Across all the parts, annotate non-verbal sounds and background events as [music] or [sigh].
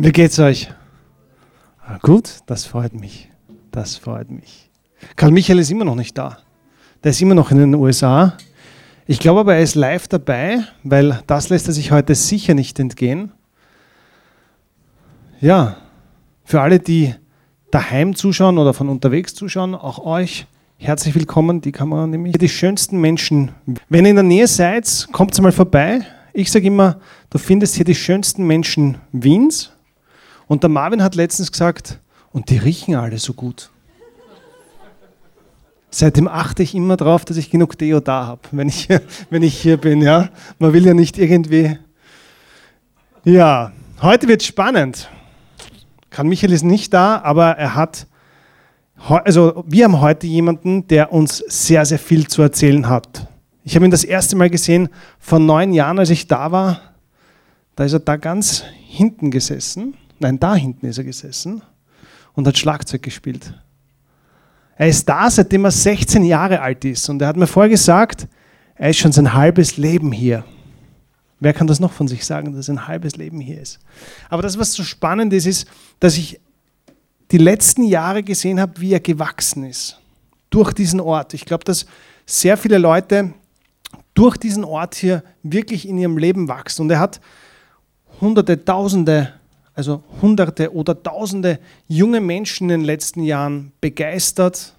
Wie geht's euch? Gut, das freut mich. Das freut mich. Karl Michael ist immer noch nicht da. Der ist immer noch in den USA. Ich glaube aber, er ist live dabei, weil das lässt er sich heute sicher nicht entgehen. Ja, für alle, die daheim zuschauen oder von unterwegs zuschauen, auch euch herzlich willkommen. Die kann man nämlich die schönsten Menschen. Wenn ihr in der Nähe seid, kommt mal vorbei. Ich sage immer, du findest hier die schönsten Menschen Wiens und der Marvin hat letztens gesagt, und die riechen alle so gut. Seitdem achte ich immer darauf, dass ich genug Deo da habe, wenn ich, wenn ich hier bin. Ja? Man will ja nicht irgendwie. Ja, heute wird spannend. Kann Michael ist nicht da, aber er hat. Also, wir haben heute jemanden, der uns sehr, sehr viel zu erzählen hat. Ich habe ihn das erste Mal gesehen vor neun Jahren, als ich da war. Da ist er da ganz hinten gesessen nein, da hinten ist er gesessen und hat Schlagzeug gespielt. Er ist da, seitdem er 16 Jahre alt ist. Und er hat mir vorher gesagt, er ist schon sein halbes Leben hier. Wer kann das noch von sich sagen, dass ein halbes Leben hier ist? Aber das, was so spannend ist, ist, dass ich die letzten Jahre gesehen habe, wie er gewachsen ist. Durch diesen Ort. Ich glaube, dass sehr viele Leute durch diesen Ort hier wirklich in ihrem Leben wachsen. Und er hat hunderte, tausende also Hunderte oder Tausende junge Menschen in den letzten Jahren begeistert,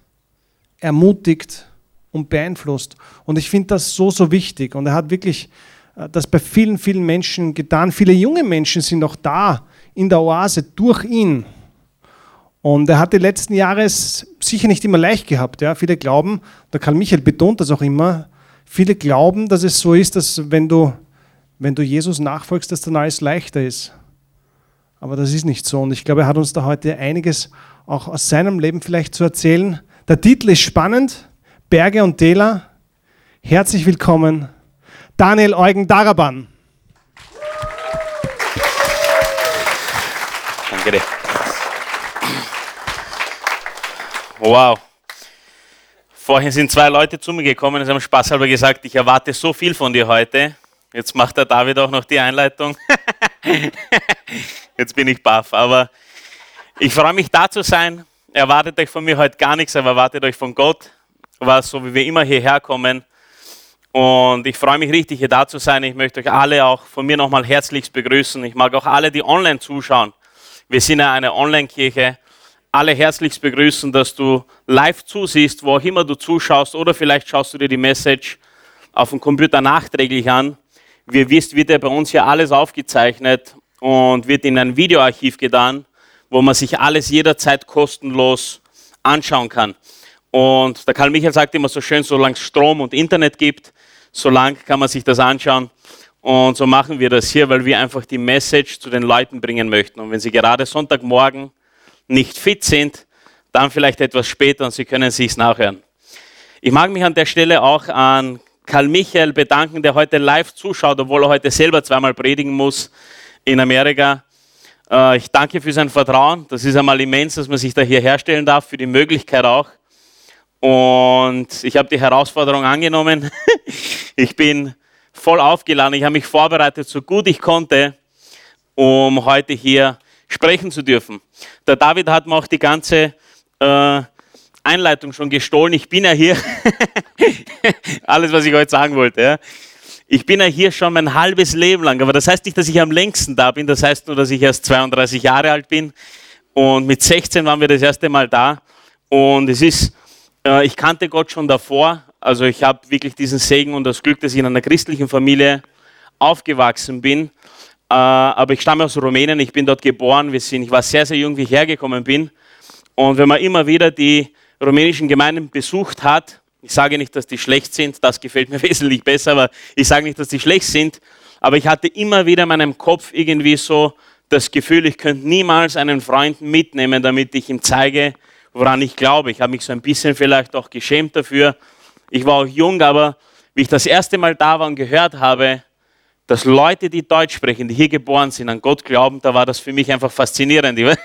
ermutigt und beeinflusst. Und ich finde das so, so wichtig. Und er hat wirklich äh, das bei vielen, vielen Menschen getan. Viele junge Menschen sind auch da in der Oase durch ihn. Und er hat die letzten Jahre es sicher nicht immer leicht gehabt. Ja. Viele glauben, der Karl Michael betont das auch immer, viele glauben, dass es so ist, dass wenn du, wenn du Jesus nachfolgst, dass dann alles leichter ist. Aber das ist nicht so. Und ich glaube, er hat uns da heute einiges auch aus seinem Leben vielleicht zu erzählen. Der Titel ist spannend. Berge und Täler. Herzlich willkommen, Daniel Eugen Daraban. Danke dir. Wow. Vorhin sind zwei Leute zu mir gekommen und haben spaßhalber gesagt, ich erwarte so viel von dir heute. Jetzt macht der David auch noch die Einleitung. [laughs] [laughs] Jetzt bin ich baff. Aber ich freue mich, da zu sein. Erwartet euch von mir heute gar nichts, aber erwartet euch von Gott, was so wie wir immer hierher kommen. Und ich freue mich richtig, hier da zu sein. Ich möchte euch alle auch von mir nochmal herzlichst begrüßen. Ich mag auch alle, die online zuschauen. Wir sind ja eine Online-Kirche. Alle herzlichst begrüßen, dass du live zusiehst, wo auch immer du zuschaust. Oder vielleicht schaust du dir die Message auf dem Computer nachträglich an. Wie ihr wisst, wird ja bei uns hier alles aufgezeichnet und wird in ein Videoarchiv getan, wo man sich alles jederzeit kostenlos anschauen kann. Und der Karl Michael sagt immer so schön, solange es Strom und Internet gibt, solange kann man sich das anschauen. Und so machen wir das hier, weil wir einfach die Message zu den Leuten bringen möchten. Und wenn sie gerade Sonntagmorgen nicht fit sind, dann vielleicht etwas später und sie können sich nachhören. Ich mag mich an der Stelle auch an Karl Michael bedanken, der heute live zuschaut, obwohl er heute selber zweimal predigen muss in Amerika. Äh, ich danke für sein Vertrauen. Das ist einmal immens, dass man sich da hier herstellen darf, für die Möglichkeit auch. Und ich habe die Herausforderung angenommen. [laughs] ich bin voll aufgeladen. Ich habe mich vorbereitet, so gut ich konnte, um heute hier sprechen zu dürfen. Der David hat mir auch die ganze äh, Einleitung schon gestohlen. Ich bin ja hier. [laughs] Alles, was ich heute sagen wollte. Ja. Ich bin ja hier schon mein halbes Leben lang, aber das heißt nicht, dass ich am längsten da bin, das heißt nur, dass ich erst 32 Jahre alt bin und mit 16 waren wir das erste Mal da und es ist, äh, ich kannte Gott schon davor, also ich habe wirklich diesen Segen und das Glück, dass ich in einer christlichen Familie aufgewachsen bin, äh, aber ich stamme aus Rumänien, ich bin dort geboren, wir sind, ich war sehr, sehr jung, wie ich hergekommen bin und wenn man immer wieder die rumänischen Gemeinden besucht hat, ich sage nicht, dass die schlecht sind, das gefällt mir [laughs] wesentlich besser, aber ich sage nicht, dass die schlecht sind. Aber ich hatte immer wieder in meinem Kopf irgendwie so das Gefühl, ich könnte niemals einen Freund mitnehmen, damit ich ihm zeige, woran ich glaube. Ich habe mich so ein bisschen vielleicht auch geschämt dafür. Ich war auch jung, aber wie ich das erste Mal da war und gehört habe, dass Leute, die Deutsch sprechen, die hier geboren sind, an Gott glauben, da war das für mich einfach faszinierend. [laughs]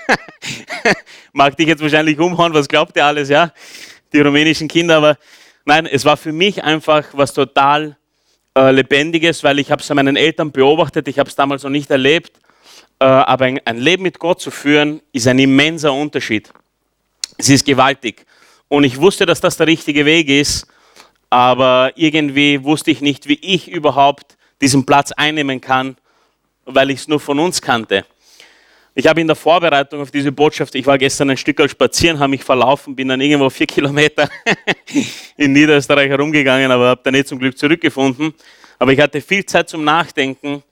Mag dich jetzt wahrscheinlich umhauen, was glaubt ihr alles, ja? Die rumänischen Kinder, aber Nein, es war für mich einfach was total äh, Lebendiges, weil ich habe es an meinen Eltern beobachtet, ich habe es damals noch nicht erlebt, aber ein, ein Leben mit Gott zu führen, ist ein immenser Unterschied. Es ist gewaltig. Und ich wusste, dass das der richtige Weg ist, aber irgendwie wusste ich nicht, wie ich überhaupt diesen Platz einnehmen kann, weil ich es nur von uns kannte. Ich habe in der Vorbereitung auf diese Botschaft, ich war gestern ein Stück spazieren, habe mich verlaufen, bin dann irgendwo vier [laughs] Kilometer in Niederösterreich herumgegangen, aber habe dann nicht zum Glück zurückgefunden. Aber ich hatte viel Zeit zum Nachdenken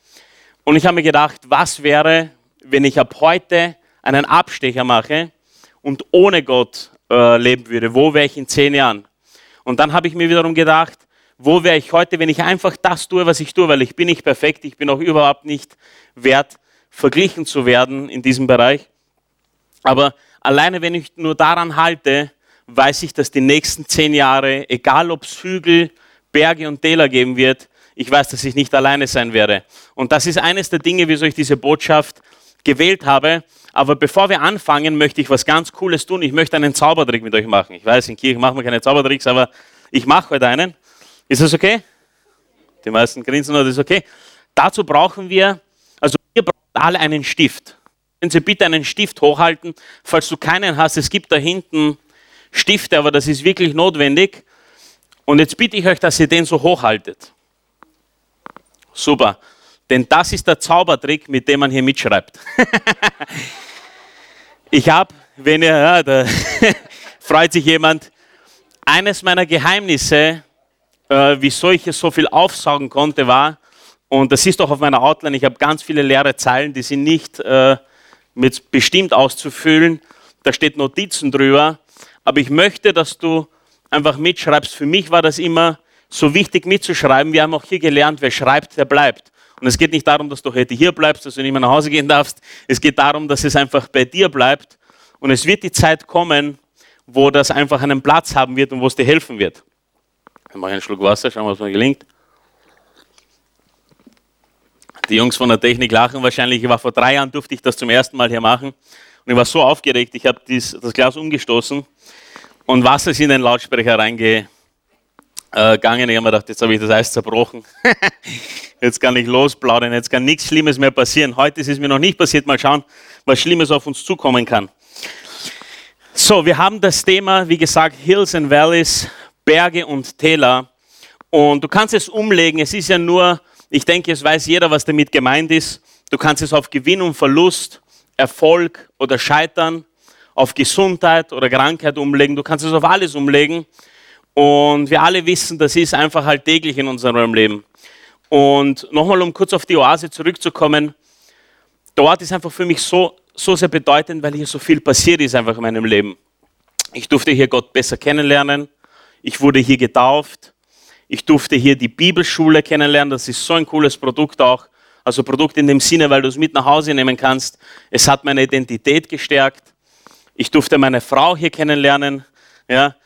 und ich habe mir gedacht, was wäre, wenn ich ab heute einen Abstecher mache und ohne Gott äh, leben würde? Wo wäre ich in zehn Jahren? Und dann habe ich mir wiederum gedacht, wo wäre ich heute, wenn ich einfach das tue, was ich tue, weil ich bin nicht perfekt, ich bin auch überhaupt nicht wert, verglichen zu werden in diesem Bereich. Aber alleine wenn ich nur daran halte, weiß ich, dass die nächsten zehn Jahre, egal ob es Hügel, Berge und Täler geben wird, ich weiß, dass ich nicht alleine sein werde. Und das ist eines der Dinge, wieso ich diese Botschaft gewählt habe. Aber bevor wir anfangen, möchte ich was ganz Cooles tun. Ich möchte einen Zaubertrick mit euch machen. Ich weiß, in Kirche machen wir keine Zaubertricks, aber ich mache heute einen. Ist das okay? Die meisten grinsen, das ist okay. Dazu brauchen wir, also ihr braucht alle einen Stift. Können Sie bitte einen Stift hochhalten, falls du keinen hast. Es gibt da hinten Stifte, aber das ist wirklich notwendig. Und jetzt bitte ich euch, dass ihr den so hochhaltet. Super. Denn das ist der Zaubertrick, mit dem man hier mitschreibt. [laughs] ich habe, wenn ihr, da [laughs] freut sich jemand, eines meiner Geheimnisse, äh, wieso ich so viel aufsaugen konnte, war, und das ist auch auf meiner Outline, ich habe ganz viele leere Zeilen, die sind nicht äh, mit bestimmt auszufüllen. Da steht Notizen drüber. Aber ich möchte, dass du einfach mitschreibst. Für mich war das immer so wichtig mitzuschreiben. Wir haben auch hier gelernt, wer schreibt, der bleibt. Und es geht nicht darum, dass du heute hier bleibst, dass du nicht mehr nach Hause gehen darfst. Es geht darum, dass es einfach bei dir bleibt. Und es wird die Zeit kommen, wo das einfach einen Platz haben wird und wo es dir helfen wird. Ich mache einen Schluck Wasser, schauen was mir gelingt. Die Jungs von der Technik lachen wahrscheinlich. Ich war vor drei Jahren, durfte ich das zum ersten Mal hier machen. Und ich war so aufgeregt, ich habe das Glas umgestoßen und Wasser ist in den Lautsprecher reingegangen. Ich habe mir gedacht, jetzt habe ich das Eis zerbrochen. [laughs] jetzt kann ich losplaudern, jetzt kann nichts Schlimmes mehr passieren. Heute ist es mir noch nicht passiert. Mal schauen, was Schlimmes auf uns zukommen kann. So, wir haben das Thema, wie gesagt, Hills and Valleys, Berge und Täler. Und du kannst es umlegen. Es ist ja nur, ich denke, es weiß jeder, was damit gemeint ist. Du kannst es auf Gewinn und Verlust, Erfolg oder Scheitern, auf Gesundheit oder Krankheit umlegen. Du kannst es auf alles umlegen. Und wir alle wissen, das ist einfach halt täglich in unserem Leben. Und nochmal, um kurz auf die Oase zurückzukommen, dort ist einfach für mich so, so sehr bedeutend, weil hier so viel passiert ist einfach in meinem Leben. Ich durfte hier Gott besser kennenlernen. Ich wurde hier getauft. Ich durfte hier die Bibelschule kennenlernen. Das ist so ein cooles Produkt auch. Also Produkt in dem Sinne, weil du es mit nach Hause nehmen kannst. Es hat meine Identität gestärkt. Ich durfte meine Frau hier kennenlernen. Ja.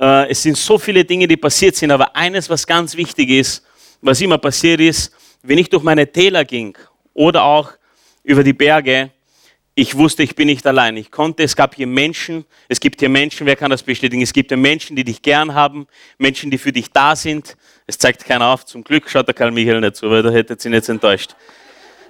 Äh, es sind so viele Dinge, die passiert sind. Aber eines, was ganz wichtig ist, was immer passiert ist, wenn ich durch meine Täler ging oder auch über die Berge, ich wusste, ich bin nicht allein. Ich konnte, es gab hier Menschen, es gibt hier Menschen, wer kann das bestätigen? Es gibt hier Menschen, die dich gern haben, Menschen, die für dich da sind. Es zeigt keiner auf, zum Glück schaut der Karl Michael nicht zu, weil da hätte sie jetzt enttäuscht.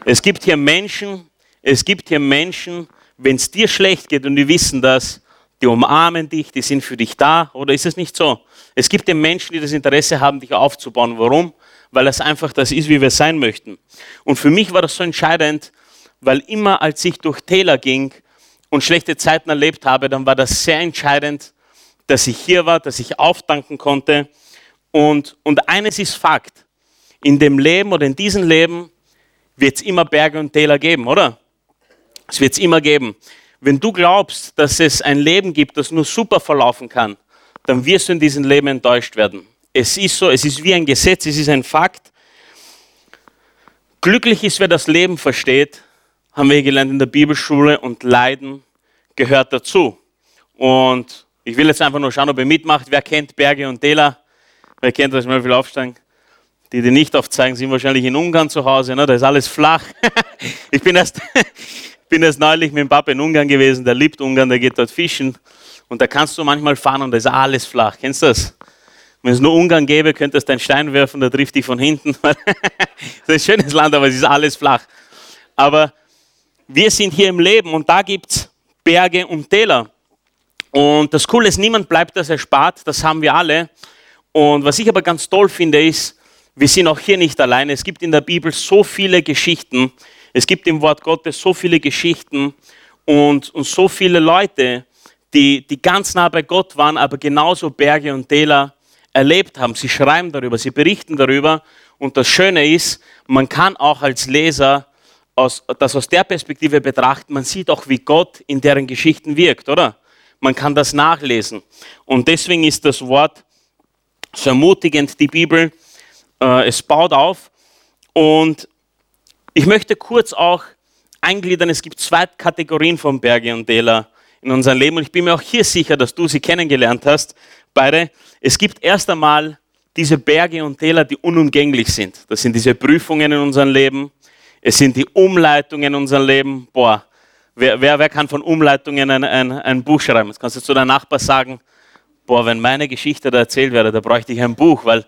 Es gibt hier Menschen, es gibt hier Menschen, wenn es dir schlecht geht und die wissen das, die umarmen dich, die sind für dich da, oder ist es nicht so? Es gibt hier Menschen, die das Interesse haben, dich aufzubauen. Warum? Weil das einfach das ist, wie wir sein möchten. Und für mich war das so entscheidend, weil immer als ich durch Täler ging und schlechte Zeiten erlebt habe, dann war das sehr entscheidend, dass ich hier war, dass ich auftanken konnte. Und, und eines ist Fakt, in dem Leben oder in diesem Leben wird es immer Berge und Täler geben, oder? Es wird es immer geben. Wenn du glaubst, dass es ein Leben gibt, das nur super verlaufen kann, dann wirst du in diesem Leben enttäuscht werden. Es ist so, es ist wie ein Gesetz, es ist ein Fakt. Glücklich ist, wer das Leben versteht, haben wir gelernt in der Bibelschule und Leiden gehört dazu. Und ich will jetzt einfach nur schauen, ob ihr mitmacht. Wer kennt Berge und Täler? Wer kennt das? Mal viel aufsteigen. Die, die nicht aufzeigen, sind wahrscheinlich in Ungarn zu Hause. Ne? Da ist alles flach. [laughs] ich bin erst, [laughs] bin erst neulich mit dem Papa in Ungarn gewesen. Der liebt Ungarn, der geht dort fischen. Und da kannst du manchmal fahren und da ist alles flach. Kennst du das? Wenn es nur Ungarn gäbe, könntest du einen Stein werfen, der trifft dich von hinten. [laughs] das ist ein schönes Land, aber es ist alles flach. Aber wir sind hier im Leben und da gibt es Berge und Täler. Und das Coole ist, niemand bleibt das erspart, das haben wir alle. Und was ich aber ganz toll finde, ist, wir sind auch hier nicht alleine. Es gibt in der Bibel so viele Geschichten. Es gibt im Wort Gottes so viele Geschichten und, und so viele Leute, die, die ganz nah bei Gott waren, aber genauso Berge und Täler erlebt haben. Sie schreiben darüber, sie berichten darüber. Und das Schöne ist, man kann auch als Leser aus, das aus der Perspektive betrachten. Man sieht auch, wie Gott in deren Geschichten wirkt, oder? Man kann das nachlesen. Und deswegen ist das Wort so ermutigend, die Bibel. Äh, es baut auf. Und ich möchte kurz auch eingliedern, es gibt zwei Kategorien von Berge und Täler in unserem Leben. Und ich bin mir auch hier sicher, dass du sie kennengelernt hast, beide. Es gibt erst einmal diese Berge und Täler, die unumgänglich sind. Das sind diese Prüfungen in unserem Leben. Es sind die Umleitungen in unserem Leben. Boah, wer, wer, wer kann von Umleitungen ein, ein, ein Buch schreiben? Jetzt kannst du zu deinem Nachbar sagen, boah, wenn meine Geschichte da erzählt wäre, da bräuchte ich ein Buch, weil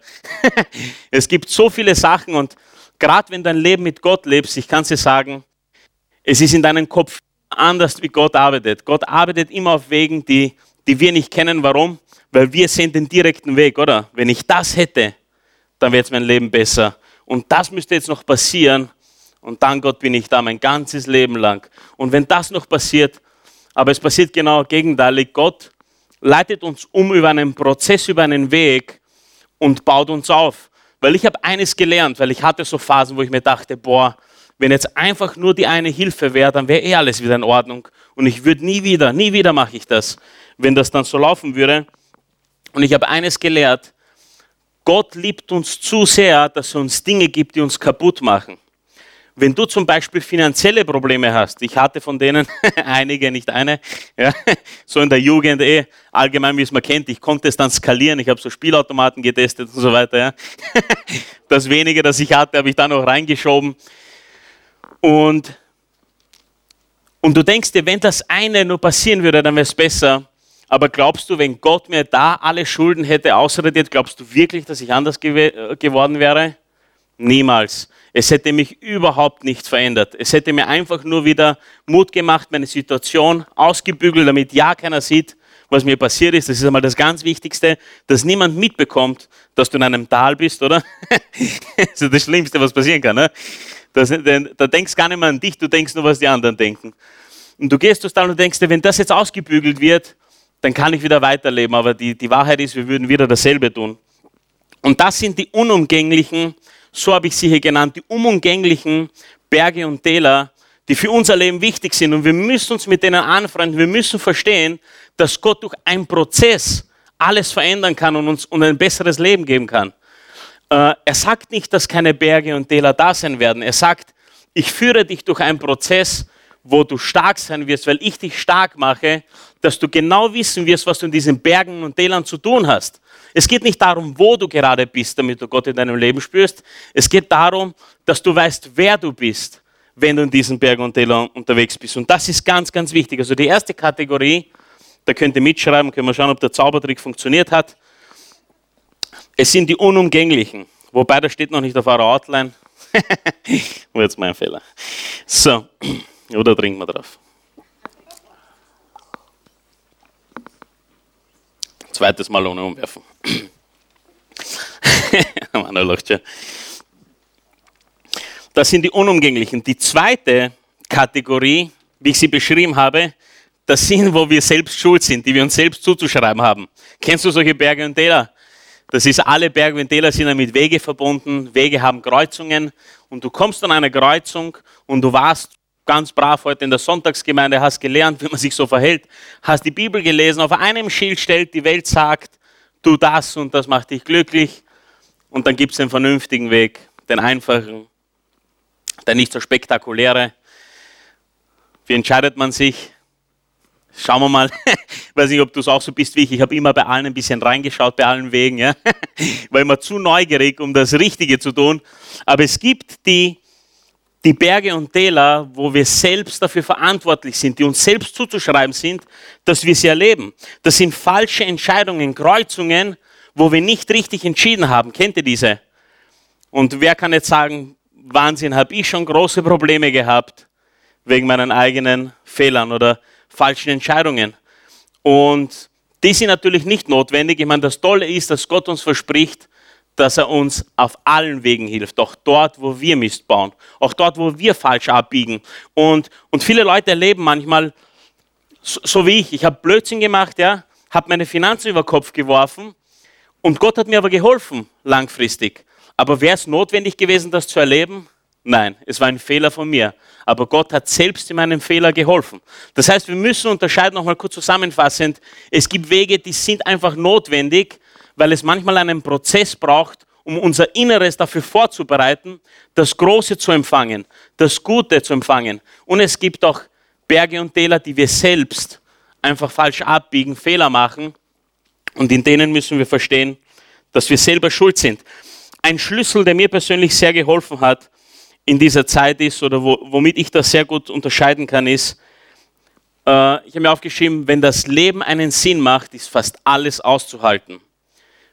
[laughs] es gibt so viele Sachen und gerade wenn dein Leben mit Gott lebst, ich kann dir sagen, es ist in deinem Kopf anders, wie Gott arbeitet. Gott arbeitet immer auf Wegen, die, die wir nicht kennen. Warum? Weil wir sehen den direkten Weg, oder? Wenn ich das hätte, dann wäre jetzt mein Leben besser. Und das müsste jetzt noch passieren. Und dann, Gott, bin ich da mein ganzes Leben lang. Und wenn das noch passiert, aber es passiert genau gegenteilig, Gott leitet uns um über einen Prozess, über einen Weg und baut uns auf. Weil ich habe eines gelernt, weil ich hatte so Phasen, wo ich mir dachte, boah, wenn jetzt einfach nur die eine Hilfe wäre, dann wäre eh alles wieder in Ordnung. Und ich würde nie wieder, nie wieder mache ich das, wenn das dann so laufen würde. Und ich habe eines gelehrt, Gott liebt uns zu sehr, dass er uns Dinge gibt, die uns kaputt machen. Wenn du zum Beispiel finanzielle Probleme hast, ich hatte von denen [laughs] einige, nicht eine, ja, so in der Jugend eh, allgemein wie es man kennt, ich konnte es dann skalieren, ich habe so Spielautomaten getestet und so weiter. Ja. [laughs] Das wenige, das ich hatte, habe ich dann noch reingeschoben. Und, und du denkst dir, wenn das eine nur passieren würde, dann wäre es besser. Aber glaubst du, wenn Gott mir da alle Schulden hätte ausradiert, glaubst du wirklich, dass ich anders gew geworden wäre? Niemals. Es hätte mich überhaupt nichts verändert. Es hätte mir einfach nur wieder Mut gemacht, meine Situation ausgebügelt, damit ja keiner sieht, was mir passiert ist. Das ist einmal das ganz Wichtigste, dass niemand mitbekommt, dass du in einem Tal bist, oder? [laughs] das ist das Schlimmste, was passieren kann. Ne? Das, da denkst gar nicht mehr an dich, du denkst nur, was die anderen denken. Und du gehst durchs Tal und denkst dir, wenn das jetzt ausgebügelt wird, dann kann ich wieder weiterleben. Aber die, die Wahrheit ist, wir würden wieder dasselbe tun. Und das sind die unumgänglichen so habe ich sie hier genannt, die unumgänglichen Berge und Täler, die für unser Leben wichtig sind. Und wir müssen uns mit denen anfreunden. Wir müssen verstehen, dass Gott durch einen Prozess alles verändern kann und uns und ein besseres Leben geben kann. Äh, er sagt nicht, dass keine Berge und Täler da sein werden. Er sagt, ich führe dich durch einen Prozess, wo du stark sein wirst, weil ich dich stark mache, dass du genau wissen wirst, was du in diesen Bergen und Tälern zu tun hast. Es geht nicht darum, wo du gerade bist, damit du Gott in deinem Leben spürst. Es geht darum, dass du weißt, wer du bist, wenn du in diesen Bergen und Tälern unterwegs bist. Und das ist ganz, ganz wichtig. Also die erste Kategorie, da könnt ihr mitschreiben, können wir schauen, ob der Zaubertrick funktioniert hat. Es sind die Unumgänglichen. Wobei, das steht noch nicht auf eurer Outline. [laughs] War jetzt mein Fehler. So, [clears throat] oder trinken wir drauf. Zweites Mal ohne umwerfen. [coughs] Das sind die Unumgänglichen. Die zweite Kategorie, wie ich sie beschrieben habe, das sind, wo wir selbst schuld sind, die wir uns selbst zuzuschreiben haben. Kennst du solche Berge und Täler? Das ist, alle Berge und Täler sind mit Wege verbunden. Wege haben Kreuzungen. Und du kommst an eine Kreuzung und du warst ganz brav heute in der Sonntagsgemeinde, hast gelernt, wie man sich so verhält, hast die Bibel gelesen, auf einem Schild stellt, die Welt sagt, tu das und das macht dich glücklich. Und dann gibt es den vernünftigen Weg, den einfachen, der nicht so spektakuläre. Wie entscheidet man sich? Schauen wir mal. Ich [laughs] weiß nicht, ob du es auch so bist wie ich. Ich habe immer bei allen ein bisschen reingeschaut, bei allen Wegen. Ja? [laughs] War immer zu neugierig, um das Richtige zu tun. Aber es gibt die die Berge und Täler, wo wir selbst dafür verantwortlich sind, die uns selbst zuzuschreiben sind, dass wir sie erleben. Das sind falsche Entscheidungen, Kreuzungen, wo wir nicht richtig entschieden haben. Kennt ihr diese? Und wer kann jetzt sagen, Wahnsinn, habe ich schon große Probleme gehabt, wegen meinen eigenen Fehlern oder falschen Entscheidungen. Und die sind natürlich nicht notwendig. Ich meine, das Tolle ist, dass Gott uns verspricht, dass er uns auf allen Wegen hilft, auch dort, wo wir Mist bauen, auch dort, wo wir falsch abbiegen. Und, und viele Leute erleben manchmal, so, so wie ich, ich habe Blödsinn gemacht, ja, habe meine Finanzen über Kopf geworfen und Gott hat mir aber geholfen, langfristig. Aber wäre es notwendig gewesen, das zu erleben? Nein, es war ein Fehler von mir. Aber Gott hat selbst in meinem Fehler geholfen. Das heißt, wir müssen unterscheiden, nochmal kurz zusammenfassend. Es gibt Wege, die sind einfach notwendig, weil es manchmal einen Prozess braucht, um unser Inneres dafür vorzubereiten, das Große zu empfangen, das Gute zu empfangen. Und es gibt auch Berge und Täler, die wir selbst einfach falsch abbiegen, Fehler machen. Und in denen müssen wir verstehen, dass wir selber schuld sind. Ein Schlüssel, der mir persönlich sehr geholfen hat, in dieser Zeit ist oder wo, womit ich das sehr gut unterscheiden kann, ist, äh, ich habe mir aufgeschrieben, wenn das Leben einen Sinn macht, ist fast alles auszuhalten.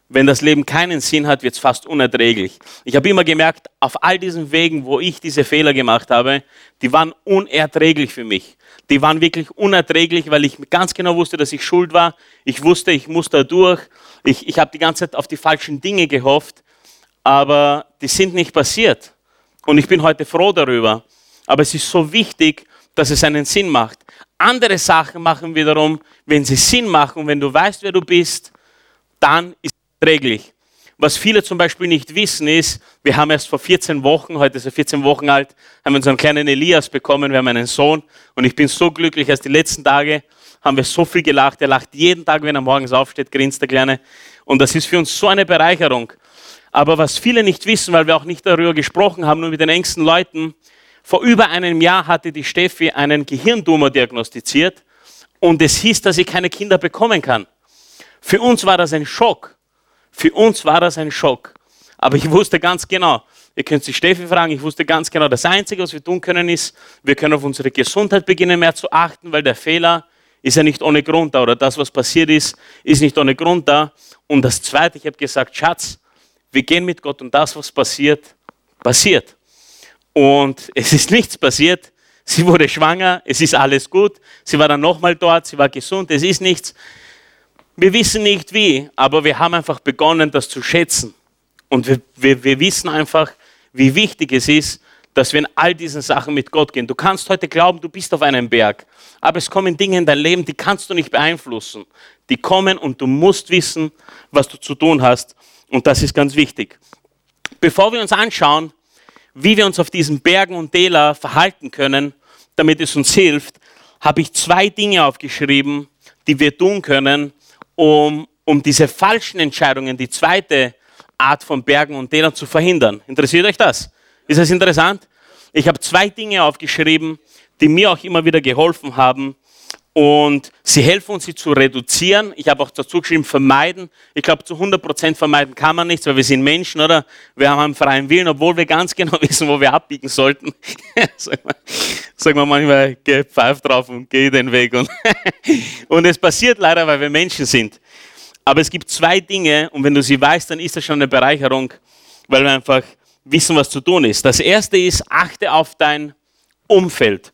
Wenn das Leben keinen Sinn hat, wird es fast unerträglich. Ich habe immer gemerkt, auf all diesen Wegen, wo ich diese Fehler gemacht habe, die waren unerträglich für mich. Die waren wirklich unerträglich, weil ich ganz genau wusste, dass ich schuld war. Ich wusste, ich muss da durch. Ich, ich habe die ganze Zeit auf die falschen Dinge gehofft, aber die sind nicht passiert. Und ich bin heute froh darüber. Aber es ist so wichtig, dass es einen Sinn macht. Andere Sachen machen wiederum, wenn sie Sinn machen, wenn du weißt, wer du bist, dann ist es träglich. Was viele zum Beispiel nicht wissen ist, wir haben erst vor 14 Wochen, heute ist er 14 Wochen alt, haben wir unseren kleinen Elias bekommen, wir haben einen Sohn und ich bin so glücklich, erst die letzten Tage haben wir so viel gelacht, er lacht jeden Tag, wenn er morgens aufsteht, grinst der Kleine und das ist für uns so eine Bereicherung. Aber was viele nicht wissen, weil wir auch nicht darüber gesprochen haben, nur mit den engsten Leuten, vor über einem Jahr hatte die Steffi einen Gehirntumor diagnostiziert und es hieß, dass sie keine Kinder bekommen kann. Für uns war das ein Schock. Für uns war das ein Schock. Aber ich wusste ganz genau, ihr könnt sich Steffi fragen, ich wusste ganz genau, das Einzige, was wir tun können, ist, wir können auf unsere Gesundheit beginnen mehr zu achten, weil der Fehler ist ja nicht ohne Grund da oder das, was passiert ist, ist nicht ohne Grund da. Und das Zweite, ich habe gesagt, Schatz, wir gehen mit Gott und das, was passiert, passiert. Und [laughs] es ist nichts passiert. Sie wurde schwanger, es ist alles gut. Sie war dann nochmal dort, sie war gesund, es ist nichts. Wir wissen nicht wie, aber wir haben einfach begonnen, das zu schätzen. Und wir, wir, wir wissen einfach, wie wichtig es ist, dass wir in all diesen Sachen mit Gott gehen. Du kannst heute glauben, du bist auf einem Berg, aber es kommen Dinge in dein Leben, die kannst du nicht beeinflussen. Die kommen und du musst wissen, was du zu tun hast. Und das ist ganz wichtig. Bevor wir uns anschauen, wie wir uns auf diesen Bergen und Täler verhalten können, damit es uns hilft, habe ich zwei Dinge aufgeschrieben, die wir tun können, um, um diese falschen Entscheidungen, die zweite Art von Bergen und Tälern zu verhindern. Interessiert euch das? Ist das interessant? Ich habe zwei Dinge aufgeschrieben, die mir auch immer wieder geholfen haben, und sie helfen uns, sie zu reduzieren. Ich habe auch dazu geschrieben, vermeiden. Ich glaube, zu 100% vermeiden kann man nichts, weil wir sind Menschen, oder? Wir haben einen freien Willen, obwohl wir ganz [laughs] genau wissen, wo wir abbiegen sollten. sagen, wir, sagen wir manchmal, geh pfeif drauf und geh den Weg. Und, [laughs] und es passiert leider, weil wir Menschen sind. Aber es gibt zwei Dinge, und wenn du sie weißt, dann ist das schon eine Bereicherung, weil wir einfach wissen, was zu tun ist. Das erste ist, achte auf dein Umfeld.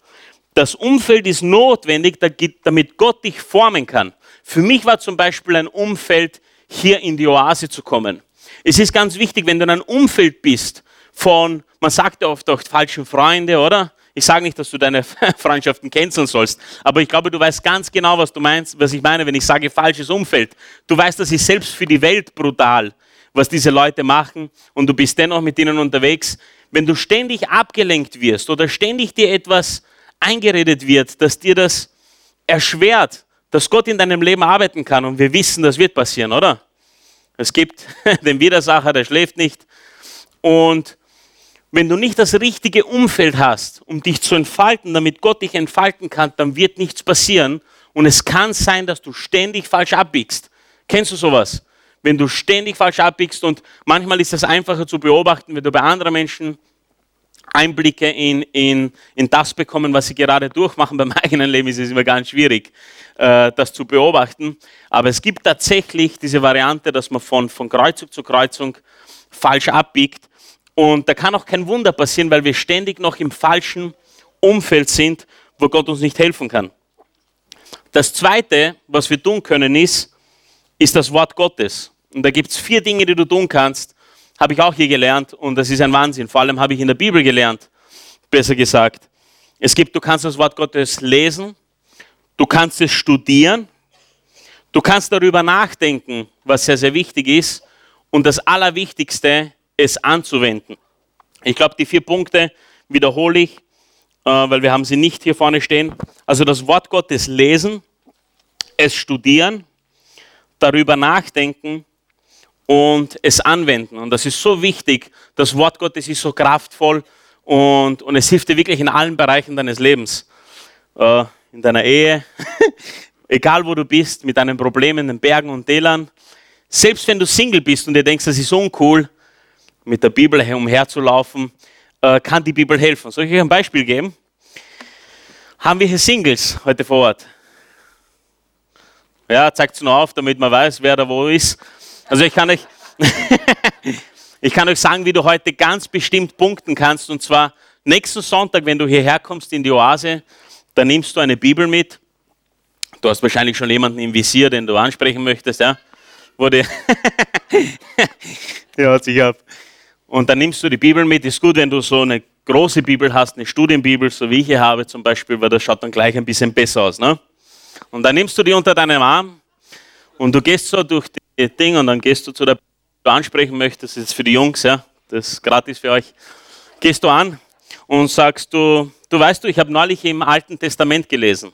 Das Umfeld ist notwendig, damit Gott dich formen kann. Für mich war zum Beispiel ein Umfeld, hier in die Oase zu kommen. Es ist ganz wichtig, wenn du in einem Umfeld bist von, man sagt ja oft auch falschen Freunde, oder? Ich sage nicht, dass du deine [laughs] Freundschaften canceln sollst, aber ich glaube, du weißt ganz genau, was du meinst, was ich meine, wenn ich sage falsches Umfeld. Du weißt, das ist selbst für die Welt brutal, was diese Leute machen und du bist dennoch mit ihnen unterwegs. Wenn du ständig abgelenkt wirst oder ständig dir etwas eingeredet wird, dass dir das erschwert, dass Gott in deinem Leben arbeiten kann. Und wir wissen, das wird passieren, oder? Es gibt [laughs] den Widersacher, der schläft nicht. Und wenn du nicht das richtige Umfeld hast, um dich zu entfalten, damit Gott dich entfalten kann, dann wird nichts passieren. Und es kann sein, dass du ständig falsch abbiegst. Kennst du sowas? Wenn du ständig falsch abbiegst und manchmal ist es einfacher zu beobachten, wenn du bei anderen Menschen Einblicke in, in, in das bekommen, was sie gerade durchmachen. Beim [laughs] eigenen Leben ist es immer ganz schwierig, äh, das zu beobachten. Aber es gibt tatsächlich diese Variante, dass man von, von Kreuzung zu Kreuzung falsch abbiegt. Und da kann auch kein Wunder passieren, weil wir ständig noch im falschen Umfeld sind, wo Gott uns nicht helfen kann. Das Zweite, was wir tun können, ist, ist das Wort Gottes. Und da gibt es vier Dinge, die du tun kannst, habe ich auch hier gelernt und das ist ein Wahnsinn. Vor allem habe ich in der Bibel gelernt, besser gesagt. Es gibt, du kannst das Wort Gottes lesen, du kannst es studieren, du kannst darüber nachdenken, was sehr, sehr wichtig ist und das Allerwichtigste, es anzuwenden. Ich glaube, die vier Punkte wiederhole ich, äh, weil wir haben sie nicht hier vorne stehen. Also das Wort Gottes lesen, es studieren, darüber nachdenken und es anwenden. Und das ist so wichtig. Das Wort Gottes ist so kraftvoll und, und es hilft dir wirklich in allen Bereichen deines Lebens. Äh, in deiner Ehe, [laughs] egal wo du bist, mit deinen Problemen, den Bergen und Tälern. Selbst wenn du Single bist und dir denkst, das ist uncool, mit der Bibel umherzulaufen, äh, kann die Bibel helfen. Soll ich euch ein Beispiel geben? Haben wir hier Singles heute vor Ort? Ja, zeigt es nur auf, damit man weiß, wer da wo ist. Also ich kann euch, [laughs] ich kann euch sagen, wie du heute ganz bestimmt punkten kannst. Und zwar nächsten Sonntag, wenn du hierher kommst in die Oase, dann nimmst du eine Bibel mit. Du hast wahrscheinlich schon jemanden im Visier, den du ansprechen möchtest, ja? Wurde [laughs] ja, sich ab. Und dann nimmst du die Bibel mit. Ist gut, wenn du so eine große Bibel hast, eine Studienbibel, so wie ich hier habe zum Beispiel, weil das schaut dann gleich ein bisschen besser aus. Ne? Und dann nimmst du die unter deinem Arm und du gehst so durch die Dinge und dann gehst du zu der, die du ansprechen möchtest, das ist für die Jungs, ja, das ist gratis für euch. Gehst du an und sagst du, du weißt du, ich habe neulich im Alten Testament gelesen.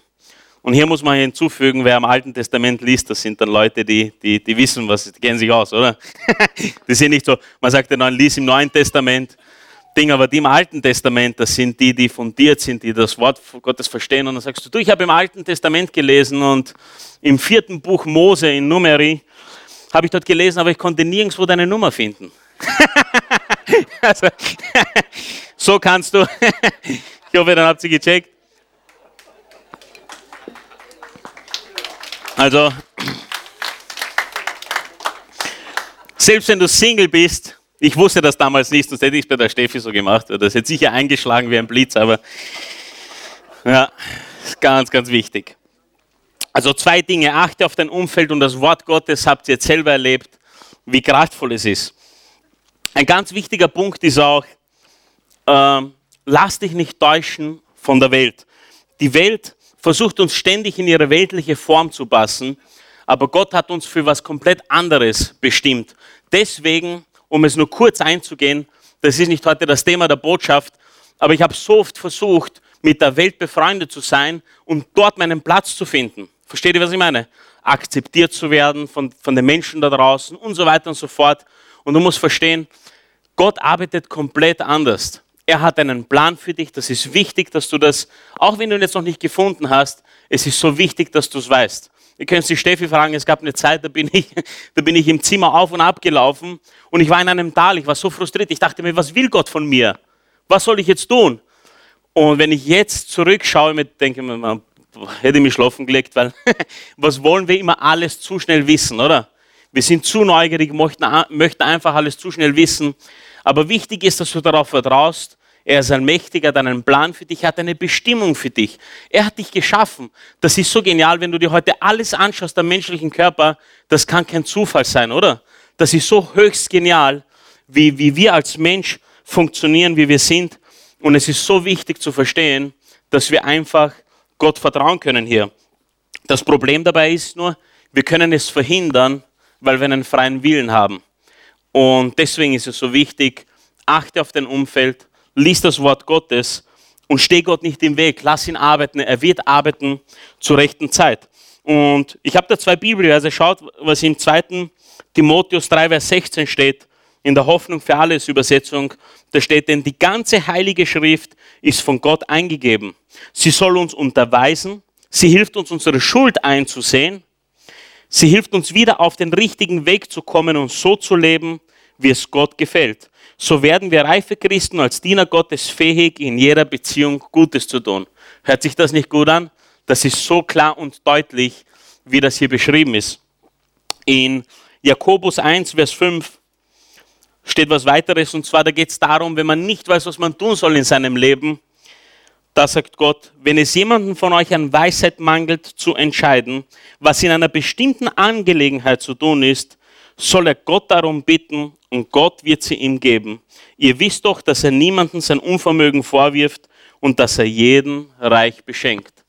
Und hier muss man hinzufügen, wer im Alten Testament liest, das sind dann Leute, die, die, die wissen, was, die kennen sich aus, oder? [laughs] die sind nicht so, man sagt ja dann, lies im Neuen Testament Ding, aber die im Alten Testament, das sind die, die fundiert sind, die das Wort Gottes verstehen. Und dann sagst du, du, ich habe im Alten Testament gelesen und im vierten Buch Mose in Numeri habe ich dort gelesen, aber ich konnte nirgendwo deine Nummer finden. [laughs] also, [laughs] so kannst du, [laughs] ich hoffe, dann habt ihr gecheckt. Also, [clears throat] selbst wenn du Single bist, ich wusste das damals nicht, sonst hätte ich es bei der Steffi so gemacht. Das hätte sicher eingeschlagen wie ein Blitz, aber ja, ist ganz, ganz wichtig. Also zwei Dinge. Achte auf dein Umfeld und das Wort Gottes habt ihr jetzt selber erlebt, wie kraftvoll es ist. Ein ganz wichtiger Punkt ist auch, äh, lass dich nicht täuschen von der Welt. Die Welt versucht uns ständig in ihre weltliche Form zu passen, aber Gott hat uns für was komplett anderes bestimmt. Deswegen, um es nur kurz einzugehen, das ist nicht heute das Thema der Botschaft, aber ich habe so oft versucht, mit der Welt befreundet zu sein und dort meinen Platz zu finden. Versteht ihr, was ich meine? Akzeptiert zu werden von, von den Menschen da draußen und so weiter und so fort. Und du musst verstehen, Gott arbeitet komplett anders. Er hat einen Plan für dich. Das ist wichtig, dass du das, auch wenn du ihn jetzt noch nicht gefunden hast, es ist so wichtig, dass du es weißt. Ihr könnt die Steffi fragen, es gab eine Zeit, da bin, ich, [laughs] da bin ich im Zimmer auf und ab gelaufen und ich war in einem Tal, ich war so frustriert. Ich dachte mir, was will Gott von mir? Was soll ich jetzt tun? Und wenn ich jetzt zurückschaue, denke ich mir, hätte ich mich schlafen gelegt, weil [laughs] was wollen wir immer alles zu schnell wissen, oder? Wir sind zu neugierig, möchten, möchten einfach alles zu schnell wissen. Aber wichtig ist, dass du darauf vertraust, er ist allmächtig, er hat einen Plan für dich, hat eine Bestimmung für dich. Er hat dich geschaffen. Das ist so genial, wenn du dir heute alles anschaust am menschlichen Körper, das kann kein Zufall sein, oder? Das ist so höchst genial, wie, wie wir als Mensch funktionieren, wie wir sind. Und es ist so wichtig zu verstehen, dass wir einfach Gott vertrauen können hier. Das Problem dabei ist nur, wir können es verhindern, weil wir einen freien Willen haben. Und deswegen ist es so wichtig, achte auf dein Umfeld, lies das Wort Gottes und steh Gott nicht im Weg. Lass ihn arbeiten. Er wird arbeiten zur rechten Zeit. Und ich habe da zwei Bibelverse. Schaut, was im 2. Timotheus 3, Vers 16 steht. In der Hoffnung für alles Übersetzung. Da steht, denn die ganze heilige Schrift ist von Gott eingegeben. Sie soll uns unterweisen. Sie hilft uns, unsere Schuld einzusehen. Sie hilft uns wieder auf den richtigen Weg zu kommen und so zu leben, wie es Gott gefällt so werden wir reife Christen als Diener Gottes fähig, in jeder Beziehung Gutes zu tun. Hört sich das nicht gut an? Das ist so klar und deutlich, wie das hier beschrieben ist. In Jakobus 1, Vers 5 steht was weiteres, und zwar da geht es darum, wenn man nicht weiß, was man tun soll in seinem Leben, da sagt Gott, wenn es jemanden von euch an Weisheit mangelt, zu entscheiden, was in einer bestimmten Angelegenheit zu tun ist, soll er Gott darum bitten und Gott wird sie ihm geben. Ihr wisst doch, dass er niemanden sein Unvermögen vorwirft und dass er jeden reich beschenkt.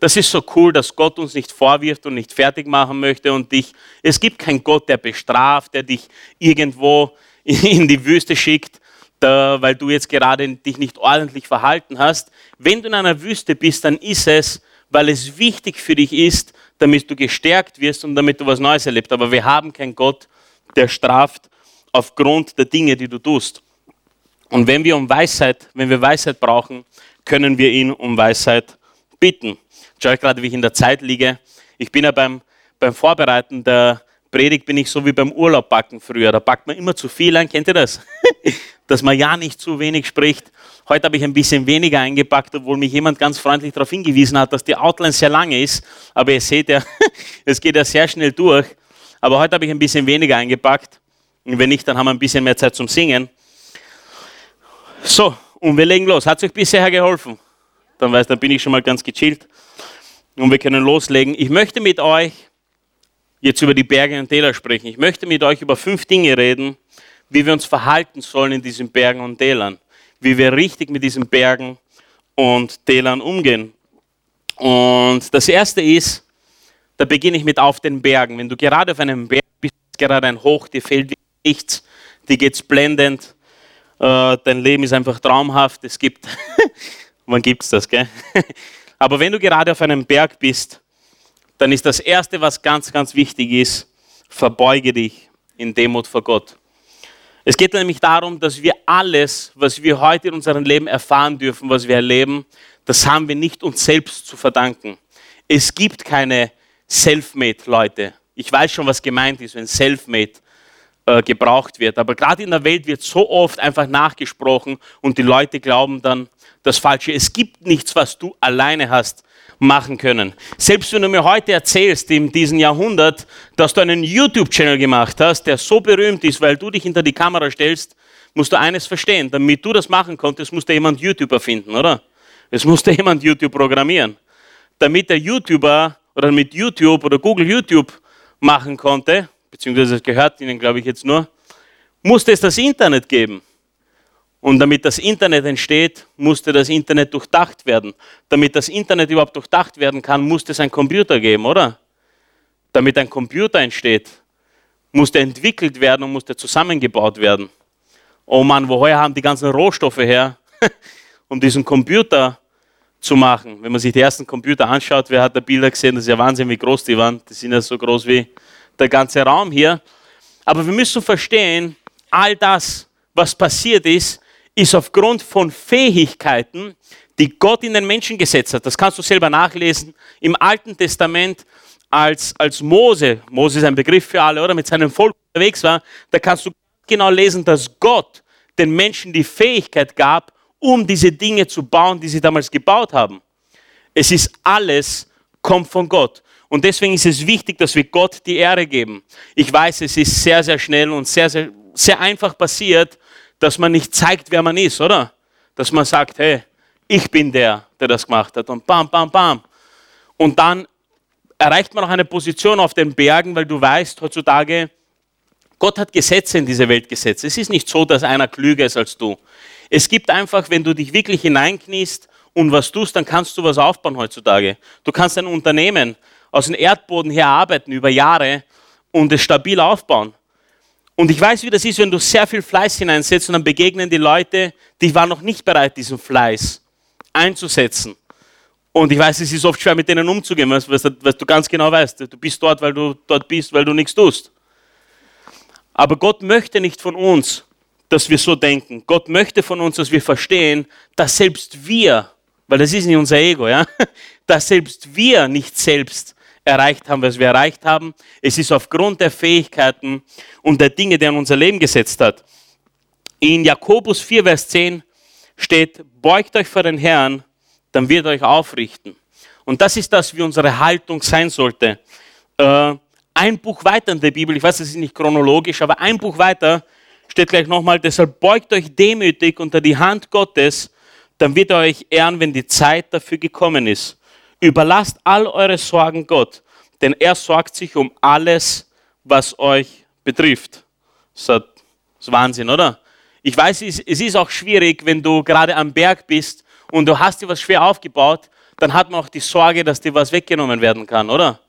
Das ist so cool, dass Gott uns nicht vorwirft und nicht fertig machen möchte und dich. Es gibt keinen Gott, der bestraft, der dich irgendwo [laughs] in die Wüste schickt, da, weil du jetzt gerade dich nicht ordentlich verhalten hast. Wenn du in einer Wüste bist, dann ist es, weil es wichtig für dich ist, damit du gestärkt wirst und damit du was Neues erlebst. Aber wir haben keinen Gott, der straft aufgrund der Dinge, die du tust. Und wenn wir um Weisheit, wenn wir Weisheit brauchen, können wir ihn um Weisheit bitten. Schau gerade, wie ich in der Zeit liege. Ich bin ja beim, beim Vorbereiten der Predigt bin ich so wie beim Urlaub backen früher. Da packt man immer zu viel ein, kennt ihr das? [laughs] Dass man ja nicht zu wenig spricht. Heute habe ich ein bisschen weniger eingepackt, obwohl mich jemand ganz freundlich darauf hingewiesen hat, dass die Outline sehr lange ist. Aber ihr seht ja, [laughs] es geht ja sehr schnell durch. Aber heute habe ich ein bisschen weniger eingepackt. Und wenn nicht, dann haben wir ein bisschen mehr Zeit zum Singen. So, und wir legen los. Hat es euch bisher geholfen? Dann weiß, dann bin ich schon mal ganz gechillt. Und wir können loslegen. Ich möchte mit euch jetzt über die Berge und Täler sprechen. Ich möchte mit euch über fünf Dinge reden, wie wir uns verhalten sollen in diesen Bergen und Tälern. Wie wir richtig mit diesen Bergen und Tälern umgehen. Und das erste ist, da beginne ich mit auf den Bergen. Wenn du gerade auf einem Berg bist, gerade ein Hoch, dir fehlt nichts, dir geht's blendend, äh, dein Leben ist einfach traumhaft. Es gibt, [laughs] wann gibt's das, gell? [laughs] Aber wenn du gerade auf einem Berg bist, dann ist das Erste, was ganz, ganz wichtig ist, verbeuge dich in Demut vor Gott. Es geht nämlich darum, dass wir alles, was wir heute in unserem Leben erfahren dürfen, was wir erleben, das haben wir nicht uns selbst zu verdanken. Es gibt keine Selfmade-Leute. Ich weiß schon, was gemeint ist, wenn Selfmade äh, gebraucht wird. Aber gerade in der Welt wird so oft einfach nachgesprochen und die Leute glauben dann das Falsche. Es gibt nichts, was du alleine hast machen können. Selbst wenn du mir heute erzählst, in diesem Jahrhundert, dass du einen YouTube-Channel gemacht hast, der so berühmt ist, weil du dich hinter die Kamera stellst, musst du eines verstehen. Damit du das machen konntest, musste jemand YouTube erfinden, oder? Es musste [laughs] jemand YouTube programmieren. Damit der YouTuber oder mit YouTube oder Google YouTube machen konnte, beziehungsweise es gehört ihnen, glaube ich, jetzt nur, musste es das Internet geben. Und damit das Internet entsteht, musste das Internet durchdacht werden. Damit das Internet überhaupt durchdacht werden kann, musste es einen Computer geben, oder? Damit ein Computer entsteht, musste entwickelt werden und musste zusammengebaut werden. Oh Mann, woher haben die ganzen Rohstoffe her, [laughs] um diesen Computer zu machen? Wenn man sich die ersten Computer anschaut, wer hat da Bilder gesehen? Das ist ja Wahnsinn, wie groß die waren. Die sind ja so groß wie der ganze Raum hier. Aber wir müssen verstehen, all das, was passiert ist, ist aufgrund von Fähigkeiten, die Gott in den Menschen gesetzt hat. Das kannst du selber nachlesen im Alten Testament, als, als Mose, Mose ist ein Begriff für alle, oder mit seinem Volk unterwegs war, da kannst du genau lesen, dass Gott den Menschen die Fähigkeit gab, um diese Dinge zu bauen, die sie damals gebaut haben. Es ist alles, kommt von Gott. Und deswegen ist es wichtig, dass wir Gott die Ehre geben. Ich weiß, es ist sehr, sehr schnell und sehr, sehr, sehr einfach passiert, dass man nicht zeigt, wer man ist, oder? Dass man sagt, hey, ich bin der, der das gemacht hat. Und bam, bam, bam. Und dann erreicht man auch eine Position auf den Bergen, weil du weißt heutzutage, Gott hat Gesetze in diese Welt gesetzt. Es ist nicht so, dass einer klüger ist als du. Es gibt einfach, wenn du dich wirklich hineinkniest und was tust, dann kannst du was aufbauen heutzutage. Du kannst ein Unternehmen aus dem Erdboden her arbeiten über Jahre und es stabil aufbauen. Und ich weiß, wie das ist, wenn du sehr viel Fleiß hineinsetzt und dann begegnen die Leute, die waren noch nicht bereit, diesen Fleiß einzusetzen. Und ich weiß, es ist oft schwer, mit denen umzugehen, weil du ganz genau weißt, du bist dort, weil du dort bist, weil du nichts tust. Aber Gott möchte nicht von uns, dass wir so denken. Gott möchte von uns, dass wir verstehen, dass selbst wir, weil das ist nicht unser Ego, ja, [laughs] dass selbst wir nicht selbst erreicht haben, was wir erreicht haben. Es ist aufgrund der Fähigkeiten und der Dinge, die er in unser Leben gesetzt hat. In Jakobus 4, Vers 10 steht, beugt euch vor den Herrn, dann wird er euch aufrichten. Und das ist das, wie unsere Haltung sein sollte. Äh, ein Buch weiter in der Bibel, ich weiß, es ist nicht chronologisch, aber ein Buch weiter steht gleich nochmal, deshalb beugt euch demütig unter die Hand Gottes, dann wird er euch ehren, wenn die Zeit dafür gekommen ist. Überlasst all eure Sorgen Gott, denn er sorgt sich um alles, was euch betrifft. Das ist Wahnsinn, oder? Ich weiß, es ist auch schwierig, wenn du gerade am Berg bist und du hast dir was schwer aufgebaut, dann hat man auch die Sorge, dass dir was weggenommen werden kann, oder?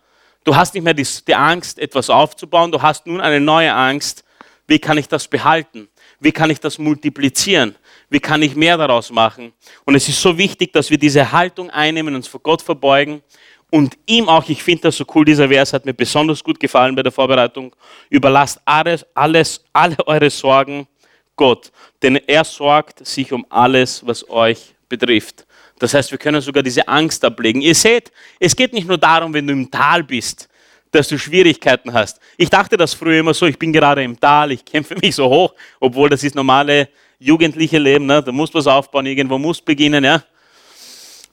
Du hast nicht mehr die, die Angst, etwas aufzubauen, du hast nun eine neue Angst. Wie kann ich das behalten? Wie kann ich das multiplizieren? Wie kann ich mehr daraus machen? Und es ist so wichtig, dass wir diese Haltung einnehmen, uns vor Gott verbeugen und ihm auch, ich finde das so cool, dieser Vers hat mir besonders gut gefallen bei der Vorbereitung, überlasst alles, alles, alle eure Sorgen Gott, denn er sorgt sich um alles, was euch betrifft. Das heißt, wir können sogar diese Angst ablegen. Ihr seht, es geht nicht nur darum, wenn du im Tal bist, dass du Schwierigkeiten hast. Ich dachte das früher immer so, ich bin gerade im Tal, ich kämpfe [laughs] mich so hoch, obwohl das ist normale jugendliche Leben, ne? da musst du was aufbauen, irgendwo musst beginnen. Ja?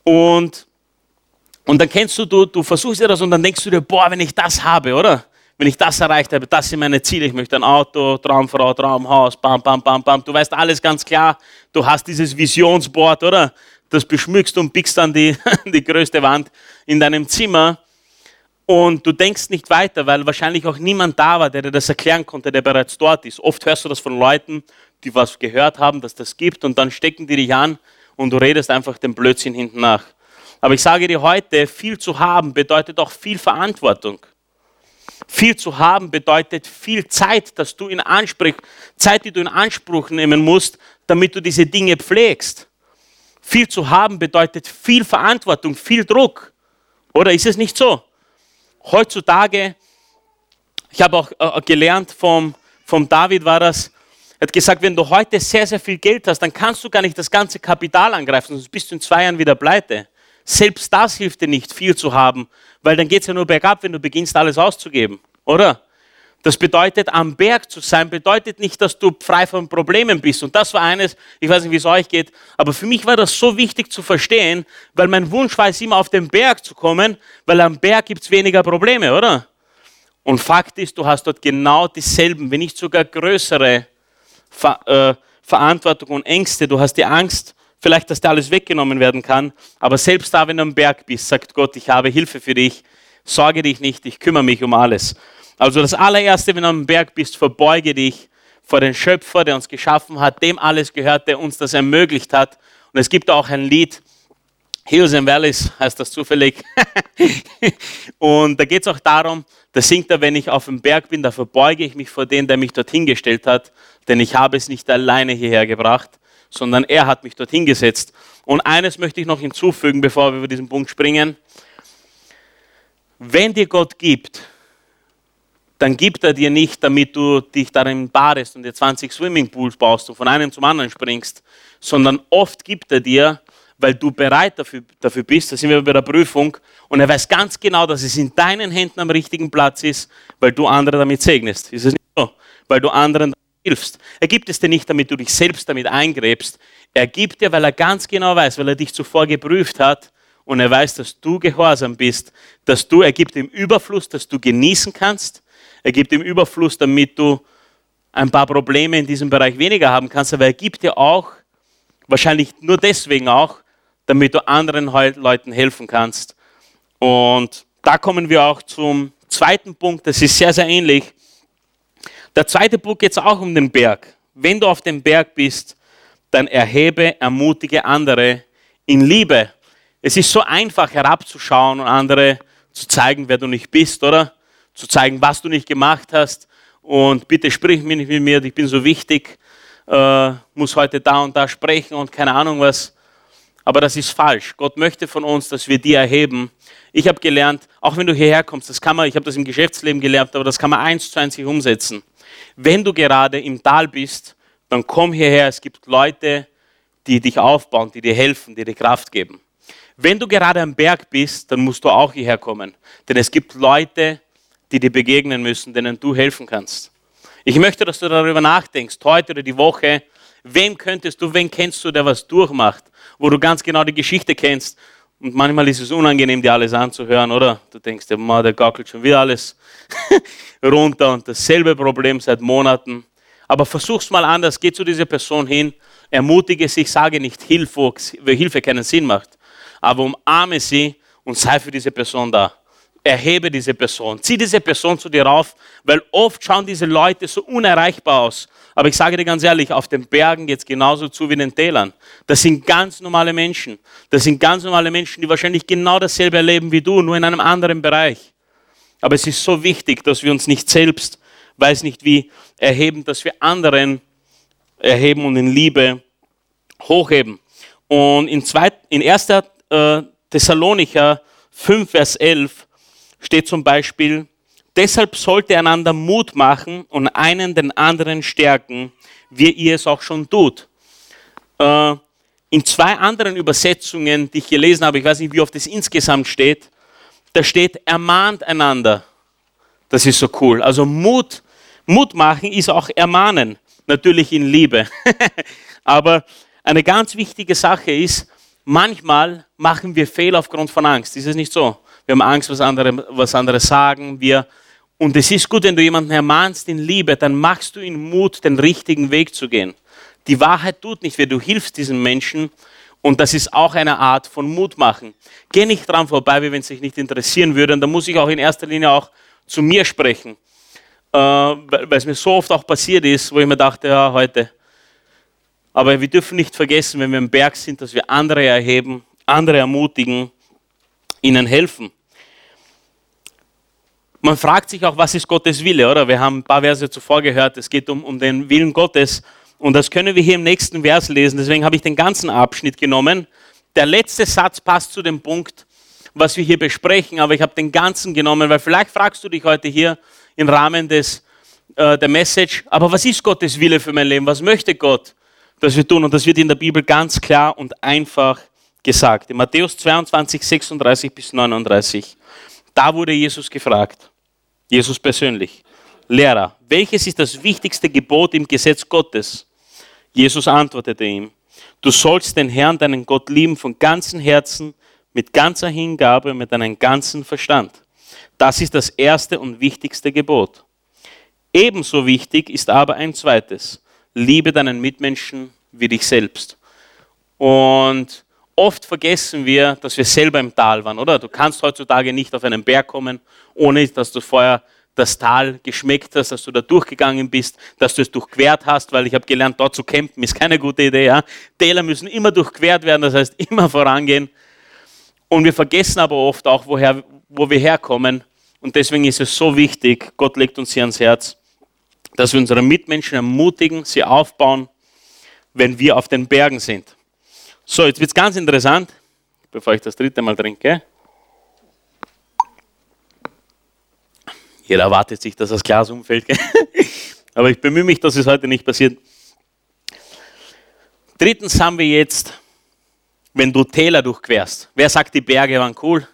Und, und dann kennst du, du, du versuchst dir das und dann denkst du dir, boah, wenn ich das habe, oder? Wenn ich das erreicht habe, das sind meine Ziele. Ich möchte ein Auto, Traumfrau, Traumhaus, bam, bam, bam, bam. Du weißt alles ganz klar. Du hast dieses Visionsboard, oder? Das beschmückst und biegst dann die, [laughs] die größte Wand in deinem Zimmer. Und du denkst nicht weiter, weil wahrscheinlich auch niemand da war, der dir das erklären konnte, der bereits dort ist. Oft hörst du das von Leuten, die was gehört haben, dass das gibt und dann stecken die dich an und du redest einfach den Blödsinn hinten nach. Aber ich sage dir heute, viel zu haben bedeutet auch viel Verantwortung. Viel zu haben bedeutet viel Zeit, dass du in Anspruch, Zeit, die du in Anspruch nehmen musst, damit du diese Dinge pflegst. Viel zu haben bedeutet viel Verantwortung, viel Druck. Oder ist es nicht so? Heutzutage, ich habe auch äh, gelernt vom, vom David war das, er hat gesagt, wenn du heute sehr, sehr viel Geld hast, dann kannst du gar nicht das ganze Kapital angreifen, sonst bist du in zwei Jahren wieder pleite. Selbst das hilft dir nicht, viel zu haben, weil dann geht es ja nur bergab, wenn du beginnst, alles auszugeben, oder? Das bedeutet, am Berg zu sein, bedeutet nicht, dass du frei von Problemen bist. Und das war eines, ich weiß nicht, wie es euch geht, aber für mich war das so wichtig zu verstehen, weil mein Wunsch war es immer, auf den Berg zu kommen, weil am Berg gibt es weniger Probleme, oder? Und Fakt ist, du hast dort genau dieselben, wenn nicht sogar größere Ver äh, Verantwortung und Ängste. Du hast die Angst, vielleicht, dass dir alles weggenommen werden kann. Aber selbst da, wenn du am Berg bist, sagt Gott, ich habe Hilfe für dich. Sorge dich nicht, ich kümmere mich um alles. Also das allererste, wenn du am Berg bist, verbeuge dich vor den Schöpfer, der uns geschaffen hat, dem alles gehört, der uns das ermöglicht hat. Und es gibt auch ein Lied, Hills and Valleys heißt das zufällig. [laughs] und da geht es auch darum, da singt er, wenn ich auf dem Berg bin, da verbeuge ich mich vor dem, der mich dorthin gestellt hat, denn ich habe es nicht alleine hierher gebracht, sondern er hat mich dorthin gesetzt. Und eines möchte ich noch hinzufügen, bevor wir über diesen Punkt springen. Wenn dir Gott gibt, dann gibt er dir nicht, damit du dich darin badest und dir 20 Swimmingpools baust und von einem zum anderen springst, sondern oft gibt er dir, weil du bereit dafür, dafür bist, da sind wir bei der Prüfung, und er weiß ganz genau, dass es in deinen Händen am richtigen Platz ist, weil du andere damit segnest. Ist es nicht so? Weil du anderen hilfst. Er gibt es dir nicht, damit du dich selbst damit eingräbst. Er gibt dir, weil er ganz genau weiß, weil er dich zuvor geprüft hat und er weiß, dass du gehorsam bist, dass du, er gibt im Überfluss, dass du genießen kannst. Er gibt im Überfluss, damit du ein paar Probleme in diesem Bereich weniger haben kannst, aber er gibt dir auch, wahrscheinlich nur deswegen auch, damit du anderen Leuten helfen kannst. Und da kommen wir auch zum zweiten Punkt, das ist sehr, sehr ähnlich. Der zweite Punkt geht es auch um den Berg. Wenn du auf dem Berg bist, dann erhebe, ermutige andere in Liebe. Es ist so einfach herabzuschauen und andere zu zeigen, wer du nicht bist, oder? Zu zeigen, was du nicht gemacht hast. Und bitte sprich mich nicht mit mir, ich bin so wichtig, äh, muss heute da und da sprechen und keine Ahnung was. Aber das ist falsch. Gott möchte von uns, dass wir die erheben. Ich habe gelernt, auch wenn du hierher kommst, das kann man, ich habe das im Geschäftsleben gelernt, aber das kann man eins zu eins umsetzen. Wenn du gerade im Tal bist, dann komm hierher. Es gibt Leute, die dich aufbauen, die dir helfen, die dir Kraft geben. Wenn du gerade am Berg bist, dann musst du auch hierher kommen. Denn es gibt Leute, die dir begegnen müssen, denen du helfen kannst. Ich möchte, dass du darüber nachdenkst, heute oder die Woche, wem könntest du, wen kennst du, der was durchmacht, wo du ganz genau die Geschichte kennst. Und manchmal ist es unangenehm, dir alles anzuhören, oder? Du denkst, der Mann, der gackelt schon wieder alles [laughs] runter und dasselbe Problem seit Monaten. Aber versuch's mal anders, geh zu dieser Person hin, ermutige sie, sage nicht Hilfe, wo Hilfe keinen Sinn macht, aber umarme sie und sei für diese Person da. Erhebe diese Person, zieh diese Person zu dir rauf, weil oft schauen diese Leute so unerreichbar aus. Aber ich sage dir ganz ehrlich, auf den Bergen geht es genauso zu wie in den Tälern. Das sind ganz normale Menschen. Das sind ganz normale Menschen, die wahrscheinlich genau dasselbe erleben wie du, nur in einem anderen Bereich. Aber es ist so wichtig, dass wir uns nicht selbst, weiß nicht wie, erheben, dass wir anderen erheben und in Liebe hochheben. Und in, zweit, in 1. Äh, Thessalonicher 5, Vers 11 steht zum Beispiel, deshalb sollte einander Mut machen und einen den anderen stärken, wie ihr es auch schon tut. Äh, in zwei anderen Übersetzungen, die ich gelesen habe, ich weiß nicht, wie oft es insgesamt steht, da steht, ermahnt einander. Das ist so cool. Also Mut, Mut machen ist auch ermahnen, natürlich in Liebe. [laughs] Aber eine ganz wichtige Sache ist, manchmal machen wir Fehler aufgrund von Angst. Ist es nicht so? Wir haben Angst, was andere, was andere sagen. Wir, und es ist gut, wenn du jemanden ermahnst in Liebe, dann machst du ihn Mut, den richtigen Weg zu gehen. Die Wahrheit tut nicht weh, du hilfst diesen Menschen und das ist auch eine Art von Mut machen. Geh nicht dran vorbei, wie wenn es dich nicht interessieren würde. Und da muss ich auch in erster Linie auch zu mir sprechen, äh, weil es mir so oft auch passiert ist, wo ich mir dachte, ja, heute. Aber wir dürfen nicht vergessen, wenn wir im Berg sind, dass wir andere erheben, andere ermutigen, ihnen helfen. Man fragt sich auch, was ist Gottes Wille, oder? Wir haben ein paar Verse zuvor gehört, es geht um, um den Willen Gottes. Und das können wir hier im nächsten Vers lesen. Deswegen habe ich den ganzen Abschnitt genommen. Der letzte Satz passt zu dem Punkt, was wir hier besprechen, aber ich habe den ganzen genommen, weil vielleicht fragst du dich heute hier im Rahmen des, äh, der Message, aber was ist Gottes Wille für mein Leben? Was möchte Gott, dass wir tun? Und das wird in der Bibel ganz klar und einfach gesagt. In Matthäus 22, 36 bis 39. Da wurde Jesus gefragt, Jesus persönlich, Lehrer, welches ist das wichtigste Gebot im Gesetz Gottes? Jesus antwortete ihm, du sollst den Herrn, deinen Gott lieben von ganzem Herzen, mit ganzer Hingabe, mit deinem ganzen Verstand. Das ist das erste und wichtigste Gebot. Ebenso wichtig ist aber ein zweites. Liebe deinen Mitmenschen wie dich selbst. Und oft vergessen wir, dass wir selber im Tal waren, oder? Du kannst heutzutage nicht auf einen Berg kommen, ohne dass du vorher das Tal geschmeckt hast, dass du da durchgegangen bist, dass du es durchquert hast, weil ich habe gelernt, dort zu campen ist keine gute Idee. Ja? Täler müssen immer durchquert werden, das heißt immer [laughs] vorangehen. Und wir vergessen aber oft auch, woher, wo wir herkommen. Und deswegen ist es so wichtig, Gott legt uns hier ans Herz, dass wir unsere Mitmenschen ermutigen, sie aufbauen, wenn wir auf den Bergen sind. So, jetzt wird es ganz interessant, bevor ich das dritte Mal trinke. Jeder erwartet sich, dass das Glas umfällt. [laughs] Aber ich bemühe mich, dass es heute nicht passiert. Drittens haben wir jetzt, wenn du Täler durchquerst. Wer sagt, die Berge waren cool?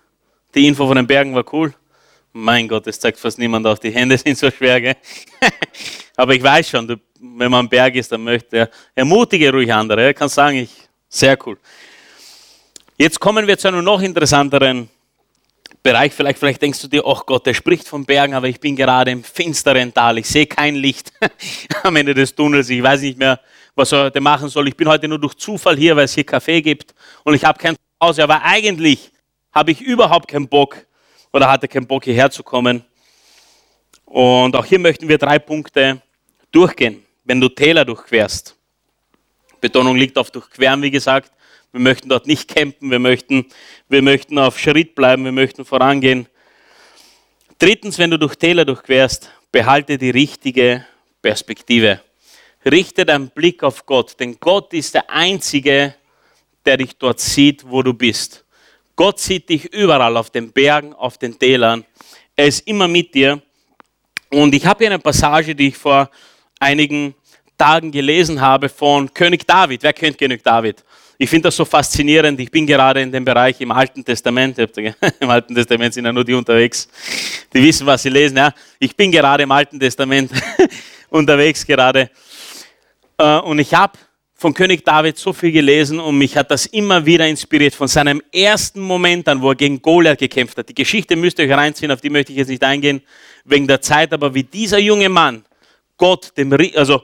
Die Info von den Bergen war cool. Mein Gott, das zeigt fast niemand auf. Die Hände [laughs] sind so schwer. Gell? [laughs] Aber ich weiß schon, wenn man am Berg ist, dann möchte er, ermutige ruhig andere. Er kann sagen, ich, sehr cool. Jetzt kommen wir zu einem noch interessanteren Bereich. Vielleicht, vielleicht denkst du dir, ach Gott, der spricht von Bergen, aber ich bin gerade im finsteren Tal. Ich sehe kein Licht [laughs] am Ende des Tunnels. Ich weiß nicht mehr, was er heute machen soll. Ich bin heute nur durch Zufall hier, weil es hier Kaffee gibt und ich habe kein Zuhause. Aber eigentlich habe ich überhaupt keinen Bock oder hatte keinen Bock hierher zu kommen. Und auch hier möchten wir drei Punkte durchgehen, wenn du Täler durchquerst. Betonung liegt auf durchqueren, wie gesagt. Wir möchten dort nicht campen, wir möchten, wir möchten auf Schritt bleiben, wir möchten vorangehen. Drittens, wenn du durch Täler durchquerst, behalte die richtige Perspektive. Richte deinen Blick auf Gott, denn Gott ist der Einzige, der dich dort sieht, wo du bist. Gott sieht dich überall, auf den Bergen, auf den Tälern. Er ist immer mit dir. Und ich habe hier eine Passage, die ich vor einigen Tagen gelesen habe von König David. Wer kennt König David? Ich finde das so faszinierend. Ich bin gerade in dem Bereich im Alten Testament. [laughs] Im Alten Testament sind ja nur die unterwegs, die wissen, was sie lesen. Ja? Ich bin gerade im Alten Testament [laughs] unterwegs gerade. Äh, und ich habe von König David so viel gelesen und mich hat das immer wieder inspiriert. Von seinem ersten Moment an, wo er gegen Goliath gekämpft hat. Die Geschichte müsst ihr euch reinziehen, auf die möchte ich jetzt nicht eingehen, wegen der Zeit. Aber wie dieser junge Mann Gott, dem, also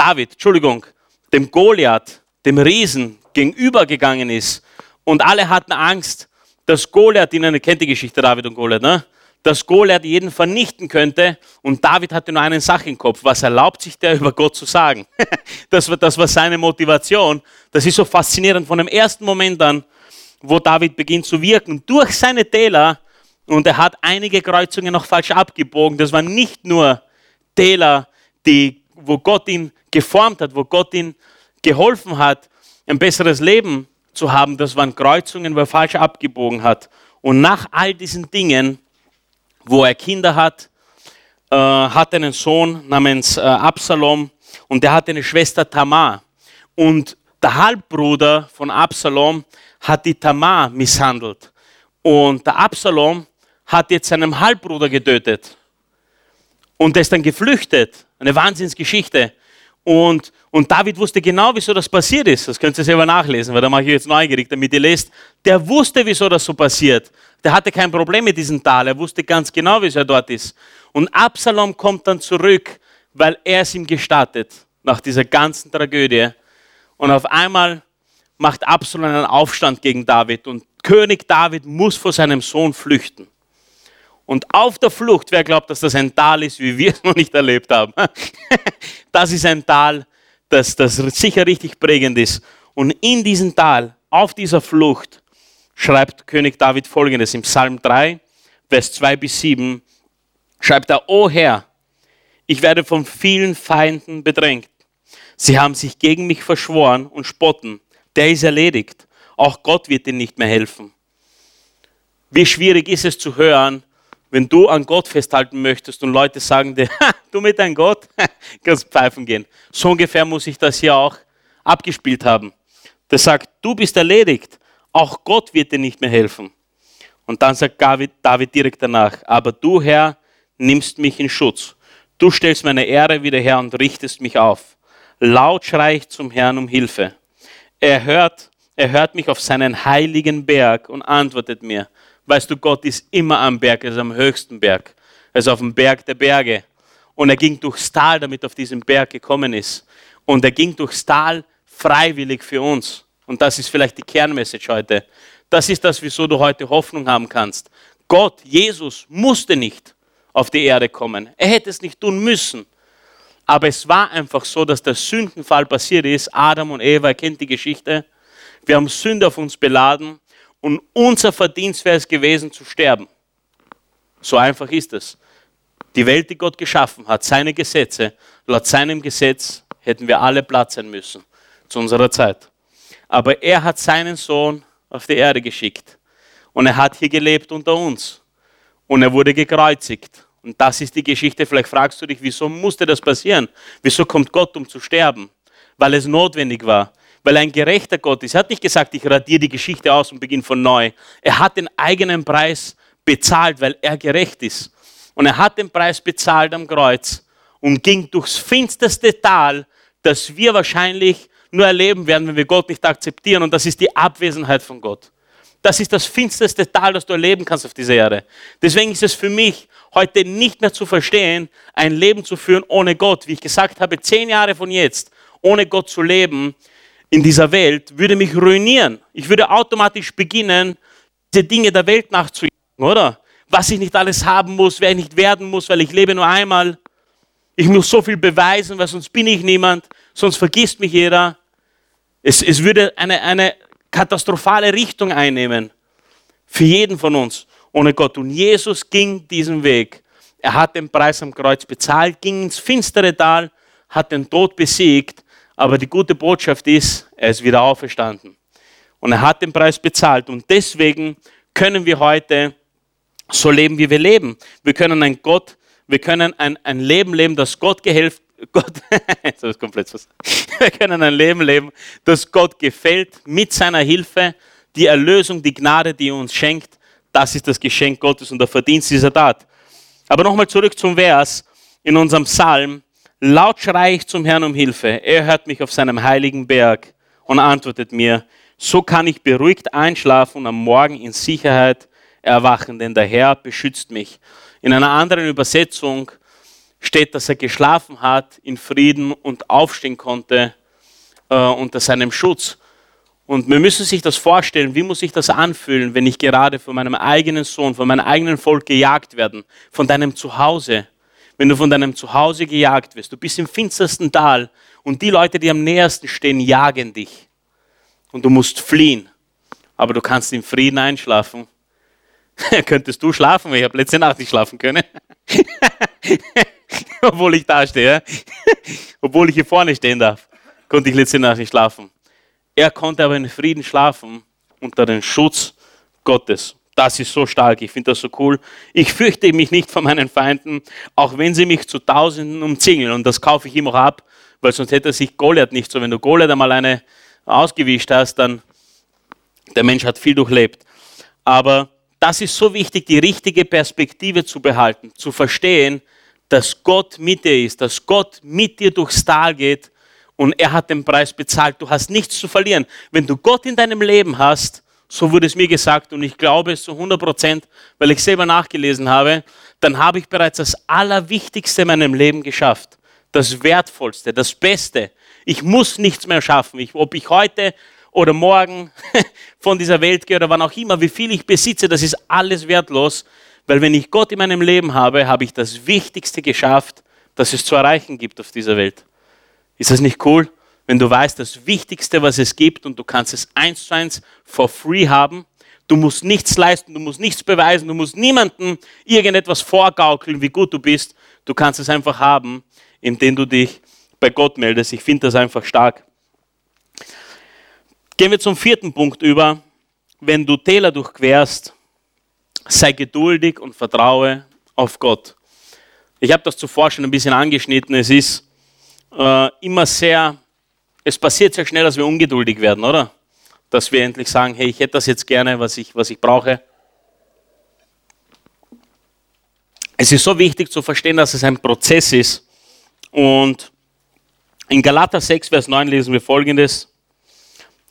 David, Entschuldigung, dem Goliath, dem Riesen gegenübergegangen ist und alle hatten Angst, dass Goliath, ihnen kennt die Geschichte David und Goliath, ne? dass Goliath jeden vernichten könnte und David hatte nur eine Sache im Kopf. Was erlaubt sich der [laughs] über Gott zu sagen? [laughs] das, war, das war seine Motivation. Das ist so faszinierend von dem ersten Moment an, wo David beginnt zu wirken. Durch seine Täler, und er hat einige Kreuzungen noch falsch abgebogen, das waren nicht nur Täler, die, wo Gott ihn geformt hat, wo Gott ihn geholfen hat, ein besseres Leben zu haben, das waren Kreuzungen, wo er falsch abgebogen hat. Und nach all diesen Dingen, wo er Kinder hat, äh, hat einen Sohn namens äh, Absalom und der hat eine Schwester Tamar. Und der Halbbruder von Absalom hat die Tamar misshandelt. Und der Absalom hat jetzt seinen Halbbruder getötet. Und er ist dann geflüchtet. Eine Wahnsinnsgeschichte. Und, und David wusste genau, wieso das passiert ist. Das könnt ihr selber nachlesen, weil da mache ich jetzt neugierig, damit ihr lest. Der wusste, wieso das so passiert. Der hatte kein Problem mit diesem Tal. Er wusste ganz genau, wieso er dort ist. Und Absalom kommt dann zurück, weil er es ihm gestattet, nach dieser ganzen Tragödie. Und auf einmal macht Absalom einen Aufstand gegen David und König David muss vor seinem Sohn flüchten. Und auf der Flucht, wer glaubt, dass das ein Tal ist, wie wir es noch nicht erlebt haben? [laughs] Das ist ein Tal, das, das sicher richtig prägend ist. Und in diesem Tal, auf dieser Flucht, schreibt König David folgendes im Psalm 3, Vers 2 bis 7, schreibt er, O Herr, ich werde von vielen Feinden bedrängt. Sie haben sich gegen mich verschworen und spotten. Der ist erledigt. Auch Gott wird ihnen nicht mehr helfen. Wie schwierig ist es zu hören, wenn du an Gott festhalten möchtest und Leute sagen dir, [laughs] du mit deinem Gott [laughs] kannst pfeifen gehen. So ungefähr muss ich das hier auch abgespielt haben. Der sagt, du bist erledigt. Auch Gott wird dir nicht mehr helfen. Und dann sagt David, direkt danach, aber du Herr nimmst mich in Schutz. Du stellst meine Ehre wieder her und richtest mich auf. Laut schrei ich zum Herrn um Hilfe. Er hört, er hört mich auf seinen heiligen Berg und antwortet mir. Weißt du, Gott ist immer am Berg, er ist am höchsten Berg. Er ist auf dem Berg der Berge. Und er ging durchs Tal, damit auf diesen Berg gekommen ist. Und er ging durchs Tal freiwillig für uns. Und das ist vielleicht die Kernmessage heute. Das ist das, wieso du heute Hoffnung haben kannst. Gott, Jesus, musste nicht auf die Erde kommen. Er hätte es nicht tun müssen. Aber es war einfach so, dass der Sündenfall passiert ist. Adam und Eva, kennt die Geschichte. Wir haben Sünde auf uns beladen und unser Verdienst wäre es gewesen zu sterben. So einfach ist es. Die Welt, die Gott geschaffen hat, seine Gesetze, laut seinem Gesetz hätten wir alle Platz sein müssen zu unserer Zeit. Aber er hat seinen Sohn auf die Erde geschickt und er hat hier gelebt unter uns und er wurde gekreuzigt. Und das ist die Geschichte. Vielleicht fragst du dich, wieso musste das passieren? Wieso kommt Gott, um zu sterben? Weil es notwendig war weil er ein gerechter Gott ist. Er hat nicht gesagt, ich radiere die Geschichte aus und beginne von neu. Er hat den eigenen Preis bezahlt, weil er gerecht ist. Und er hat den Preis bezahlt am Kreuz und ging durchs finsterste Tal, das wir wahrscheinlich nur erleben werden, wenn wir Gott nicht akzeptieren. Und das ist die Abwesenheit von Gott. Das ist das finsterste Tal, das du erleben kannst auf dieser Erde. Deswegen ist es für mich heute nicht mehr zu verstehen, ein Leben zu führen ohne Gott. Wie ich gesagt habe, zehn Jahre von jetzt, ohne Gott zu leben, in dieser Welt würde mich ruinieren. Ich würde automatisch beginnen, diese Dinge der Welt nachzujagen, oder? Was ich nicht alles haben muss, wer ich nicht werden muss, weil ich lebe nur einmal. Ich muss so viel beweisen, weil sonst bin ich niemand, sonst vergisst mich jeder. Es, es würde eine, eine katastrophale Richtung einnehmen für jeden von uns ohne Gott. Und Jesus ging diesen Weg. Er hat den Preis am Kreuz bezahlt, ging ins finstere Tal, hat den Tod besiegt aber die gute Botschaft ist, er ist wieder auferstanden. Und er hat den Preis bezahlt. Und deswegen können wir heute so leben, wie wir leben. Wir können ein Gott, wir können ein, ein Leben leben, das Gott gehelft, Gott, [laughs] das ist komplett was. Wir können ein Leben leben, das Gott gefällt mit seiner Hilfe. Die Erlösung, die Gnade, die er uns schenkt, das ist das Geschenk Gottes und der Verdienst dieser Tat. Aber nochmal zurück zum Vers in unserem Psalm. Laut schrei ich zum Herrn um Hilfe. Er hört mich auf seinem heiligen Berg und antwortet mir. So kann ich beruhigt einschlafen und am Morgen in Sicherheit erwachen, denn der Herr beschützt mich. In einer anderen Übersetzung steht, dass er geschlafen hat in Frieden und aufstehen konnte äh, unter seinem Schutz. Und wir müssen sich das vorstellen, wie muss sich das anfühlen, wenn ich gerade von meinem eigenen Sohn, von meinem eigenen Volk gejagt werden, von deinem Zuhause, wenn du von deinem Zuhause gejagt wirst, du bist im finstersten Tal und die Leute, die am nähersten stehen, jagen dich und du musst fliehen, aber du kannst in Frieden einschlafen. [laughs] Könntest du schlafen, ich habe letzte Nacht nicht schlafen können. [laughs] Obwohl ich da stehe, [laughs] obwohl ich hier vorne stehen darf, konnte ich letzte Nacht nicht schlafen. Er konnte aber in Frieden schlafen unter dem Schutz Gottes. Das ist so stark, ich finde das so cool. Ich fürchte mich nicht vor meinen Feinden, auch wenn sie mich zu Tausenden umzingeln. Und das kaufe ich ihm auch ab, weil sonst hätte sich Goliath nicht so. Wenn du Goliath einmal eine ausgewischt hast, dann der Mensch hat viel durchlebt. Aber das ist so wichtig, die richtige Perspektive zu behalten, zu verstehen, dass Gott mit dir ist, dass Gott mit dir durchs Tal geht und er hat den Preis bezahlt. Du hast nichts zu verlieren. Wenn du Gott in deinem Leben hast, so wurde es mir gesagt und ich glaube es zu 100 Prozent, weil ich selber nachgelesen habe, dann habe ich bereits das Allerwichtigste in meinem Leben geschafft. Das Wertvollste, das Beste. Ich muss nichts mehr schaffen. Ich, ob ich heute oder morgen [laughs] von dieser Welt gehe oder wann auch immer, wie viel ich besitze, das ist alles wertlos, weil wenn ich Gott in meinem Leben habe, habe ich das Wichtigste geschafft, das es zu erreichen gibt auf dieser Welt. Ist das nicht cool, wenn du weißt, das Wichtigste, was es gibt und du kannst es eins zu eins for free haben? Du musst nichts leisten, du musst nichts beweisen, du musst niemandem irgendetwas vorgaukeln, wie gut du bist. Du kannst es einfach haben, indem du dich bei Gott meldest. Ich finde das einfach stark. Gehen wir zum vierten Punkt über. Wenn du Täler durchquerst, sei geduldig und vertraue auf Gott. Ich habe das zuvor schon ein bisschen angeschnitten. Es ist äh, immer sehr, es passiert sehr schnell, dass wir ungeduldig werden, oder? Dass wir endlich sagen, hey, ich hätte das jetzt gerne, was ich, was ich brauche. Es ist so wichtig zu verstehen, dass es ein Prozess ist. Und in Galater 6, Vers 9 lesen wir folgendes.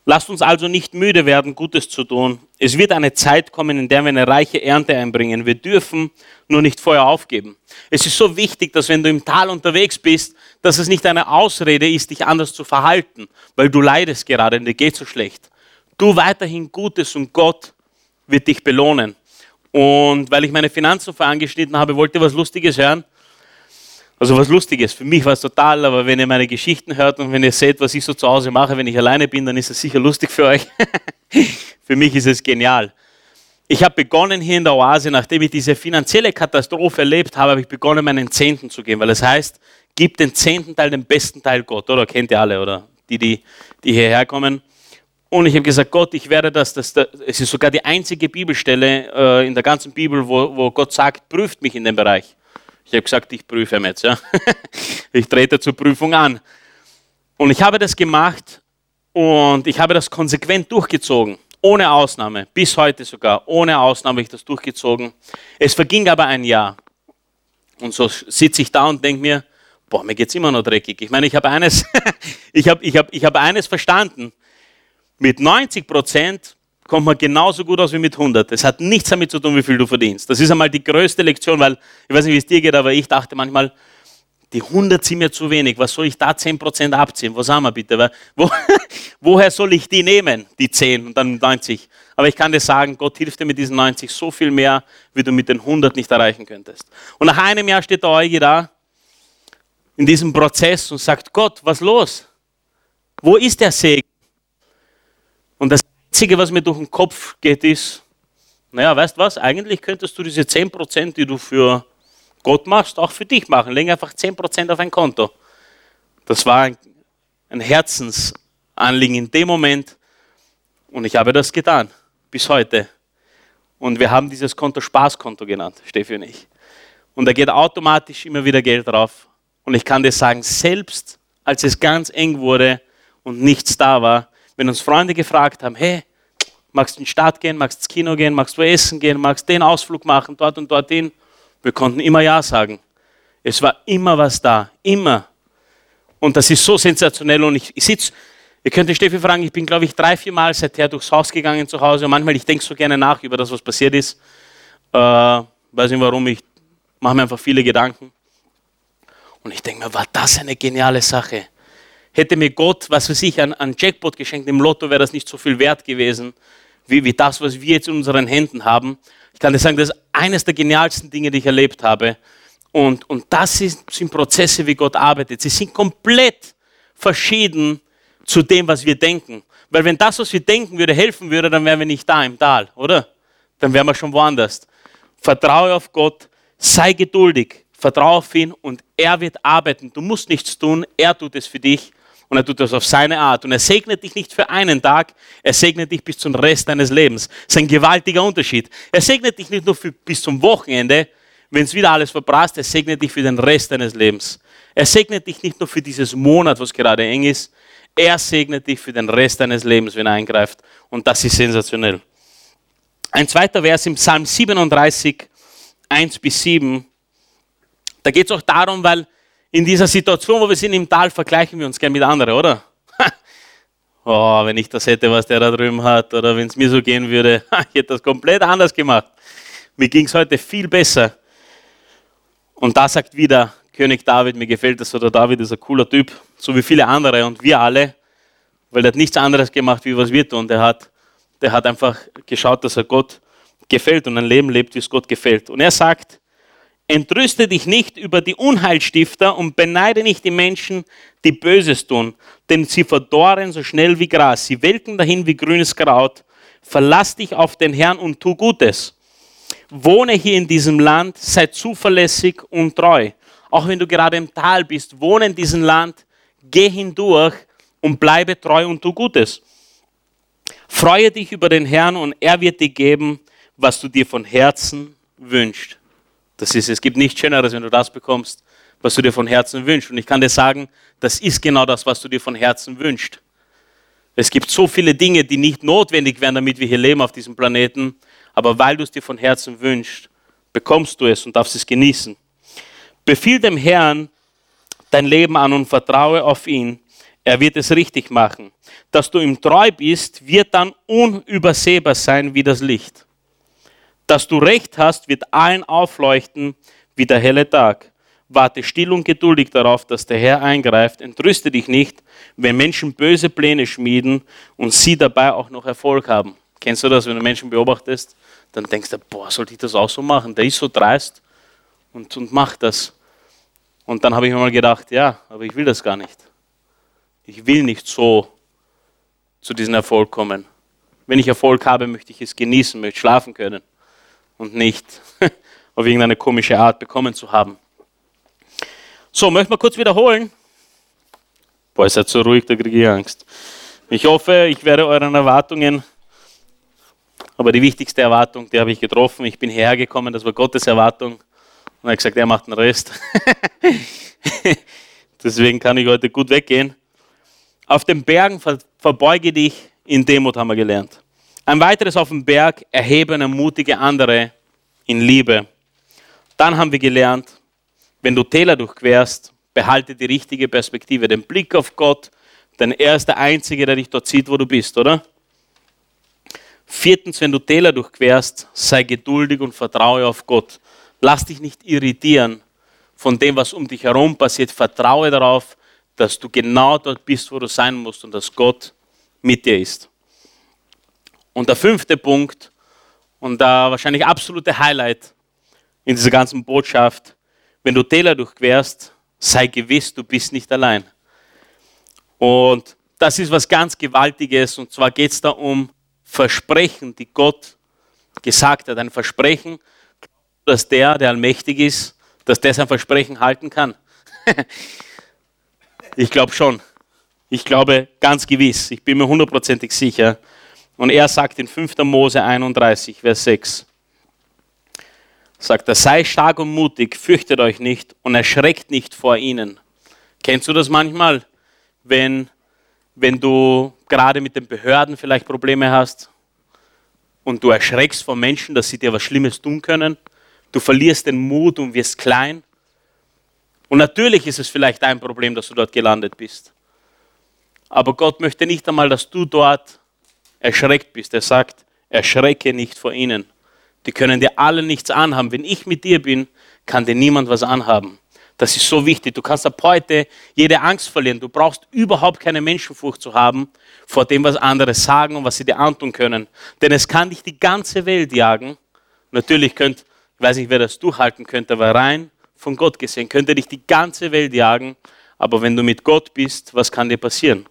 Lasst uns also nicht müde werden, Gutes zu tun. Es wird eine Zeit kommen, in der wir eine reiche Ernte einbringen. Wir dürfen nur nicht vorher aufgeben. Es ist so wichtig, dass wenn du im Tal unterwegs bist, dass es nicht eine Ausrede ist, dich anders zu verhalten, weil du leidest gerade und dir geht so schlecht. Du weiterhin Gutes und Gott wird dich belohnen. Und weil ich meine Finanzen vorangeschnitten habe, wollte ich was Lustiges hören. Also was Lustiges. Für mich war es total, aber wenn ihr meine Geschichten hört und wenn ihr seht, was ich so zu Hause mache, wenn ich alleine bin, dann ist es sicher lustig für euch. [laughs] für mich ist es genial. Ich habe begonnen hier in der Oase, nachdem ich diese finanzielle Katastrophe erlebt habe, habe ich begonnen, meinen Zehnten zu geben, weil es das heißt, gib den zehnten Teil, den besten Teil Gott, oder? Kennt ihr alle, oder? Die, die, die hierher kommen. Und ich habe gesagt, Gott, ich werde das, das, das, es ist sogar die einzige Bibelstelle äh, in der ganzen Bibel, wo, wo Gott sagt, prüft mich in dem Bereich. Ich habe gesagt, ich prüfe jetzt. Ja. [laughs] Ich trete zur Prüfung an. Und ich habe das gemacht und ich habe das konsequent durchgezogen. Ohne Ausnahme. Bis heute sogar. Ohne Ausnahme habe ich das durchgezogen. Es verging aber ein Jahr. Und so sitze ich da und denke mir, boah, mir geht es immer noch dreckig. Ich meine, ich habe eines, [laughs] ich habe ich hab, ich hab eines verstanden. Mit 90 Prozent kommt man genauso gut aus wie mit 100. Es hat nichts damit zu tun, wie viel du verdienst. Das ist einmal die größte Lektion, weil ich weiß nicht, wie es dir geht, aber ich dachte manchmal, die 100 sind mir zu wenig. Was soll ich da 10% abziehen? Wo sagen wir bitte? Wo, [laughs] woher soll ich die nehmen, die 10 und dann 90? Aber ich kann dir sagen, Gott hilft dir mit diesen 90 so viel mehr, wie du mit den 100 nicht erreichen könntest. Und nach einem Jahr steht der Euge da in diesem Prozess und sagt, Gott, was los? Wo ist der Segen? Und das Einzige, was mir durch den Kopf geht, ist, naja, weißt was, eigentlich könntest du diese 10%, die du für Gott machst, auch für dich machen. Leg einfach 10% auf ein Konto. Das war ein, Herzensanliegen in dem Moment und ich habe das getan, bis heute. Und wir haben dieses Konto Spaßkonto genannt, Steffi und ich. Und da geht automatisch immer wieder Geld drauf. Und ich kann dir sagen, selbst als es ganz eng wurde und nichts da war, wenn uns Freunde gefragt haben, hey, magst du in die Stadt gehen, magst du ins Kino gehen, magst du essen gehen, magst du den Ausflug machen, dort und dorthin, wir konnten immer Ja sagen. Es war immer was da, immer. Und das ist so sensationell und ich, ich sitze, ihr könnt den Steffi fragen, ich bin glaube ich drei, vier Mal seither durchs Haus gegangen zu Hause und manchmal, ich denke so gerne nach über das, was passiert ist. Äh, weiß nicht warum, ich mache mir einfach viele Gedanken. Und ich denke mir, war das eine geniale Sache. Hätte mir Gott, was weiß ich, ein, Jackpot geschenkt im Lotto, wäre das nicht so viel wert gewesen, wie, wie das, was wir jetzt in unseren Händen haben. Ich kann dir sagen, das ist eines der genialsten Dinge, die ich erlebt habe. Und, und das ist, sind Prozesse, wie Gott arbeitet. Sie sind komplett verschieden zu dem, was wir denken. Weil wenn das, was wir denken würde, helfen würde, dann wären wir nicht da im Tal, oder? Dann wären wir schon woanders. Vertraue auf Gott, sei geduldig, vertraue auf ihn und er wird arbeiten. Du musst nichts tun, er tut es für dich und er tut das auf seine Art. Und er segnet dich nicht für einen Tag, er segnet dich bis zum Rest deines Lebens. Das ist ein gewaltiger Unterschied. Er segnet dich nicht nur für, bis zum Wochenende, wenn es wieder alles verbrast, er segnet dich für den Rest deines Lebens. Er segnet dich nicht nur für dieses Monat, was gerade eng ist, er segnet dich für den Rest deines Lebens, wenn er eingreift. Und das ist sensationell. Ein zweiter Vers im Psalm 37, 1 bis 7. Da geht es auch darum, weil in dieser Situation, wo wir sind im Tal, vergleichen wir uns gern mit anderen, oder? [laughs] oh, wenn ich das hätte, was der da drüben hat, oder wenn es mir so gehen würde, [laughs] ich hätte das komplett anders gemacht. Mir ging es heute viel besser. Und da sagt wieder König David, mir gefällt das, oder David ist ein cooler Typ, so wie viele andere und wir alle, weil er hat nichts anderes gemacht, wie was wir tun. Der hat, der hat einfach geschaut, dass er Gott gefällt und ein Leben lebt, wie es Gott gefällt. Und er sagt, Entrüste dich nicht über die Unheilstifter und beneide nicht die Menschen, die Böses tun, denn sie verdorren so schnell wie Gras, sie welken dahin wie grünes Kraut. Verlass dich auf den Herrn und tu Gutes. Wohne hier in diesem Land, sei zuverlässig und treu. Auch wenn du gerade im Tal bist, wohne in diesem Land, geh hindurch und bleibe treu und tu Gutes. Freue dich über den Herrn und er wird dir geben, was du dir von Herzen wünschst. Das ist, es gibt nichts Schöneres, wenn du das bekommst, was du dir von Herzen wünschst. Und ich kann dir sagen, das ist genau das, was du dir von Herzen wünschst. Es gibt so viele Dinge, die nicht notwendig wären, damit wir hier leben auf diesem Planeten, aber weil du es dir von Herzen wünschst, bekommst du es und darfst es genießen. Befiehl dem Herrn dein Leben an und vertraue auf ihn. Er wird es richtig machen. Dass du ihm treu bist, wird dann unübersehbar sein wie das Licht. Dass du recht hast, wird allen aufleuchten wie der helle Tag. Warte still und geduldig darauf, dass der Herr eingreift. Entrüste dich nicht, wenn Menschen böse Pläne schmieden und sie dabei auch noch Erfolg haben. Kennst du das, wenn du Menschen beobachtest? Dann denkst du, boah, sollte ich das auch so machen? Der ist so dreist und, und macht das. Und dann habe ich mir mal gedacht, ja, aber ich will das gar nicht. Ich will nicht so zu diesem Erfolg kommen. Wenn ich Erfolg habe, möchte ich es genießen, möchte schlafen können und nicht [laughs] auf irgendeine komische Art bekommen zu haben. So, möchte mal kurz wiederholen. Boah, seid so ruhig, da kriege ich Angst. Ich hoffe, ich werde euren Erwartungen, aber die wichtigste Erwartung, die habe ich getroffen. Ich bin hergekommen, das war Gottes Erwartung. Und er hat gesagt, er macht den Rest. [laughs] Deswegen kann ich heute gut weggehen. Auf den Bergen verbeuge dich in Demut, haben wir gelernt. Ein weiteres auf dem Berg, erhebe und ermutige andere in Liebe. Dann haben wir gelernt, wenn du Täler durchquerst, behalte die richtige Perspektive, den Blick auf Gott, denn er ist der Einzige, der dich dort sieht, wo du bist, oder? Viertens, wenn du Täler durchquerst, sei geduldig und vertraue auf Gott. Lass dich nicht irritieren von dem, was um dich herum passiert. Vertraue darauf, dass du genau dort bist, wo du sein musst und dass Gott mit dir ist. Und der fünfte Punkt und der wahrscheinlich absolute Highlight in dieser ganzen Botschaft, wenn du Täler durchquerst, sei gewiss, du bist nicht allein. Und das ist was ganz Gewaltiges und zwar geht es da um Versprechen, die Gott gesagt hat. Ein Versprechen, dass der, der allmächtig ist, dass der sein Versprechen halten kann. [laughs] ich glaube schon. Ich glaube ganz gewiss. Ich bin mir hundertprozentig sicher, und er sagt in 5. Mose 31, Vers 6, sagt er, sei stark und mutig, fürchtet euch nicht und erschreckt nicht vor ihnen. Kennst du das manchmal, wenn, wenn du gerade mit den Behörden vielleicht Probleme hast und du erschreckst vor Menschen, dass sie dir was Schlimmes tun können? Du verlierst den Mut und wirst klein. Und natürlich ist es vielleicht ein Problem, dass du dort gelandet bist. Aber Gott möchte nicht einmal, dass du dort erschreckt bist. Er sagt, erschrecke nicht vor ihnen. Die können dir alle nichts anhaben. Wenn ich mit dir bin, kann dir niemand was anhaben. Das ist so wichtig. Du kannst ab heute jede Angst verlieren. Du brauchst überhaupt keine Menschenfurcht zu haben vor dem, was andere sagen und was sie dir antun können. Denn es kann dich die ganze Welt jagen. Natürlich könnt, ich weiß nicht, wer das durchhalten könnte, aber rein von Gott gesehen, könnte dich die ganze Welt jagen. Aber wenn du mit Gott bist, was kann dir passieren?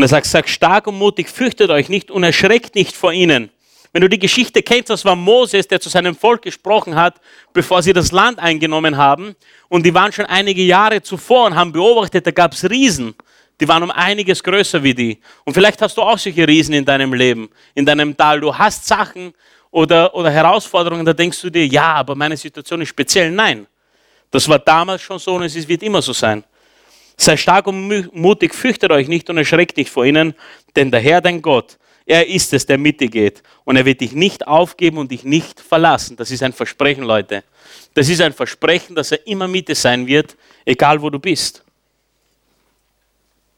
Und er sagt, sagt stark und mutig, fürchtet euch nicht und erschreckt nicht vor ihnen. Wenn du die Geschichte kennst, das war Moses, der zu seinem Volk gesprochen hat, bevor sie das Land eingenommen haben. Und die waren schon einige Jahre zuvor und haben beobachtet, da gab es Riesen. Die waren um einiges größer wie die. Und vielleicht hast du auch solche Riesen in deinem Leben, in deinem Tal. Du hast Sachen oder, oder Herausforderungen, da denkst du dir, ja, aber meine Situation ist speziell. Nein, das war damals schon so und es wird immer so sein. Sei stark und mutig, fürchtet euch nicht und erschreckt nicht vor ihnen, denn der Herr, dein Gott, er ist es, der mit dir geht. Und er wird dich nicht aufgeben und dich nicht verlassen. Das ist ein Versprechen, Leute. Das ist ein Versprechen, dass er immer mit dir sein wird, egal wo du bist.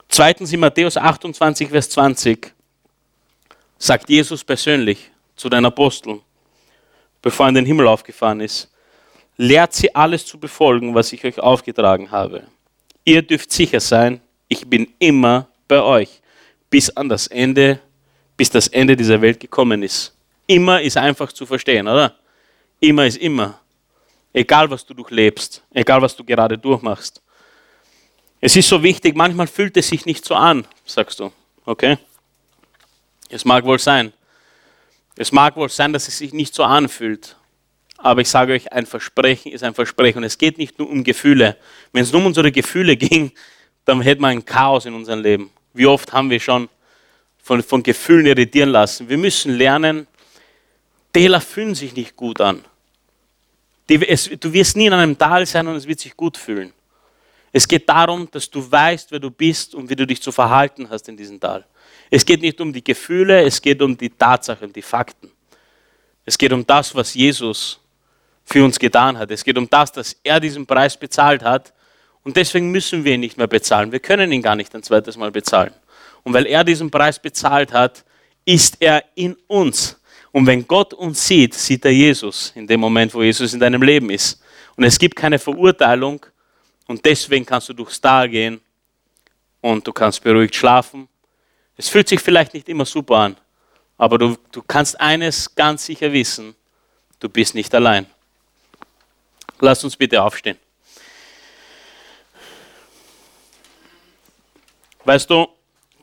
Zweitens in Matthäus 28, Vers 20 sagt Jesus persönlich zu den Aposteln, bevor er in den Himmel aufgefahren ist, lehrt sie alles zu befolgen, was ich euch aufgetragen habe. Ihr dürft sicher sein, ich bin immer bei euch bis an das Ende bis das Ende dieser Welt gekommen ist. Immer ist einfach zu verstehen, oder? Immer ist immer. Egal, was du durchlebst, egal, was du gerade durchmachst. Es ist so wichtig, manchmal fühlt es sich nicht so an, sagst du. Okay? Es mag wohl sein. Es mag wohl sein, dass es sich nicht so anfühlt. Aber ich sage euch, ein Versprechen ist ein Versprechen. Und es geht nicht nur um Gefühle. Wenn es nur um unsere Gefühle [laughs] ging, dann hätten wir ein Chaos in unserem Leben. Wie oft haben wir schon von, von Gefühlen irritieren lassen. Wir müssen lernen, Täler fühlen sich nicht gut an. Die, es, du wirst nie in einem Tal sein und es wird sich gut fühlen. Es geht darum, dass du weißt, wer du bist und wie du dich zu verhalten hast in diesem Tal. Es geht nicht um die Gefühle, es geht um die Tatsachen, die Fakten. Es geht um das, was Jesus für uns getan hat. Es geht um das, dass er diesen Preis bezahlt hat und deswegen müssen wir ihn nicht mehr bezahlen. Wir können ihn gar nicht ein zweites Mal bezahlen. Und weil er diesen Preis bezahlt hat, ist er in uns. Und wenn Gott uns sieht, sieht er Jesus in dem Moment, wo Jesus in deinem Leben ist. Und es gibt keine Verurteilung. Und deswegen kannst du durchs Tal gehen und du kannst beruhigt schlafen. Es fühlt sich vielleicht nicht immer super an, aber du, du kannst eines ganz sicher wissen, du bist nicht allein. Lass uns bitte aufstehen. Weißt du,